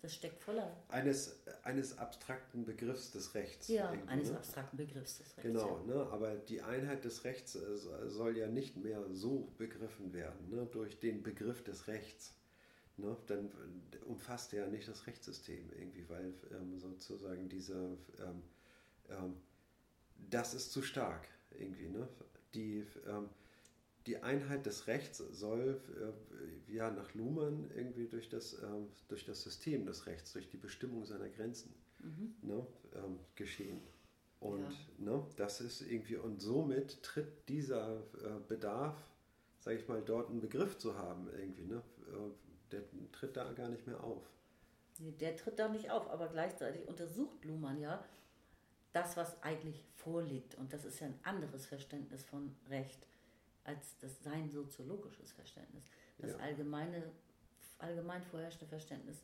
[SPEAKER 2] Das steckt voller
[SPEAKER 3] eines, eines abstrakten Begriffs des Rechts.
[SPEAKER 2] ja, eines
[SPEAKER 3] ne?
[SPEAKER 2] abstrakten Begriffs des Rechts.
[SPEAKER 3] Genau,
[SPEAKER 2] Ja.
[SPEAKER 3] ne? aber die Einheit des Rechts äh, so- soll ja nicht mehr so begriffen werden, ne? durch den Begriff des Rechts. Ne? Dann umfasst er ja nicht das Rechtssystem irgendwie, weil ähm, sozusagen diese, ähm, ähm, das ist zu stark irgendwie. Ne? Die, ähm, die Einheit des Rechts soll äh, ja nach Luhmann irgendwie durch das, ähm, durch das System des Rechts, durch die Bestimmung seiner Grenzen
[SPEAKER 2] Mhm.
[SPEAKER 3] ne, ähm, geschehen. Und
[SPEAKER 2] Ja.
[SPEAKER 3] ne, das ist irgendwie, und somit tritt dieser äh, Bedarf, sage ich mal, dort einen Begriff zu haben, irgendwie, ne, äh, der tritt da gar nicht mehr auf.
[SPEAKER 2] Nee, der tritt da nicht auf, aber gleichzeitig untersucht Luhmann ja das, was eigentlich vorliegt. Und das ist ja ein anderes Verständnis von Recht als das sein soziologisches Verständnis. Das
[SPEAKER 3] Ja.
[SPEAKER 2] allgemeine, allgemein vorherrschende Verständnis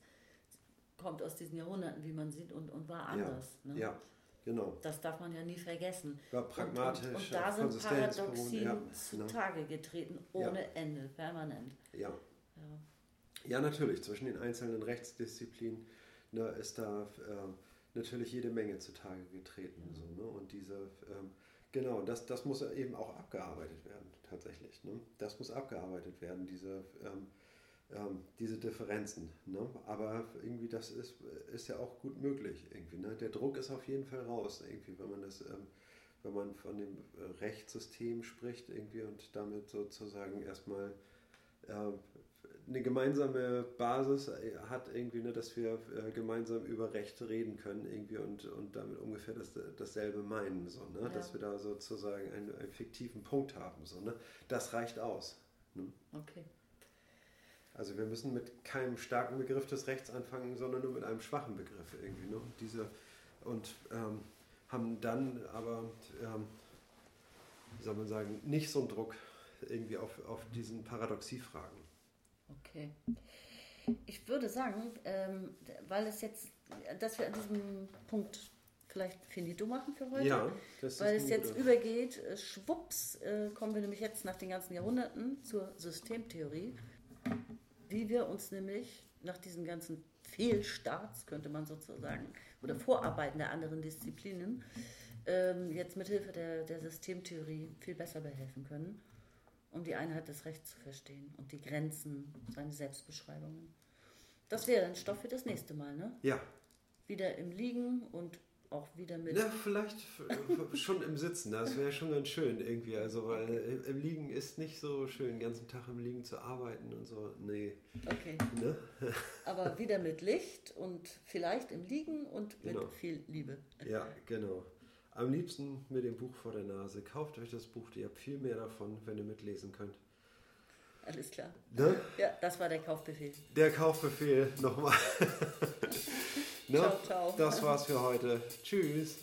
[SPEAKER 2] kommt aus diesen Jahrhunderten, wie man sieht, und, und war anders. Ne?
[SPEAKER 3] Ja, genau.
[SPEAKER 2] Das darf man ja nie vergessen.
[SPEAKER 3] War pragmatisch,
[SPEAKER 2] Und, und, und da sind Paradoxien
[SPEAKER 3] ja,
[SPEAKER 2] zutage getreten, ohne Ende, permanent.
[SPEAKER 3] Ja.
[SPEAKER 2] Ja.
[SPEAKER 3] Ja, natürlich. Zwischen den einzelnen Rechtsdisziplinen ne, ist da ähm, natürlich jede Menge zutage getreten. So, ne? Und diese, ähm, genau, das, das muss eben auch abgearbeitet werden, tatsächlich. Ne? Das muss abgearbeitet werden, diese, ähm, ähm, diese Differenzen. Ne? Aber irgendwie, das ist, ist ja auch gut möglich. Irgendwie, ne? Der Druck ist auf jeden Fall raus, irgendwie, wenn man das. Ähm, wenn man von dem Rechtssystem spricht irgendwie und damit sozusagen erstmal äh, eine gemeinsame Basis äh, hat irgendwie, ne, dass wir äh, gemeinsam über Rechte reden können irgendwie und, und damit ungefähr das, dasselbe meinen, so, ne?
[SPEAKER 2] Ja.
[SPEAKER 3] dass wir da sozusagen einen, einen fiktiven Punkt haben. So, ne? Das reicht aus. Ne?
[SPEAKER 2] Okay.
[SPEAKER 3] Also wir müssen mit keinem starken Begriff des Rechts anfangen, sondern nur mit einem schwachen Begriff irgendwie. Ne? Und Diese, und ähm, haben dann aber, ähm, wie soll man sagen, nicht so einen Druck irgendwie auf, auf diesen Paradoxiefragen.
[SPEAKER 2] Okay. Ich würde sagen, ähm, weil es jetzt, dass wir an diesem Punkt vielleicht finito machen für heute.
[SPEAKER 3] Ja,
[SPEAKER 2] Weil es jetzt übergeht, äh, schwupps, äh, kommen wir nämlich jetzt nach den ganzen Jahrhunderten zur Systemtheorie, wie wir uns nämlich nach diesen ganzen Fehlstarts, könnte man sozusagen, oder Vorarbeiten der anderen Disziplinen, ähm, jetzt mithilfe der, der Systemtheorie viel besser behelfen können, um die Einheit des Rechts zu verstehen und die Grenzen, seine Selbstbeschreibungen. Das wäre ein Stoff für das nächste Mal, ne?
[SPEAKER 3] Ja,
[SPEAKER 2] Wieder im Liegen und auch wieder mit.
[SPEAKER 3] Na, vielleicht schon im Sitzen, das wäre schon ganz schön irgendwie. Also, weil äh, im Liegen ist nicht so schön, den ganzen Tag im Liegen zu arbeiten und so. Nee.
[SPEAKER 2] Okay.
[SPEAKER 3] Ne?
[SPEAKER 2] Aber wieder mit Licht und vielleicht im Liegen und mit
[SPEAKER 3] Genau.
[SPEAKER 2] viel Liebe.
[SPEAKER 3] Ja, genau. Am liebsten mit dem Buch vor der Nase. Kauft euch das Buch, ihr habt viel mehr davon, wenn ihr mitlesen könnt.
[SPEAKER 2] Alles klar.
[SPEAKER 3] Ne?
[SPEAKER 2] Ja, das war der Kaufbefehl.
[SPEAKER 3] Der Kaufbefehl nochmal. ne?
[SPEAKER 2] Ciao, ciao.
[SPEAKER 3] Das war's für heute. Tschüss.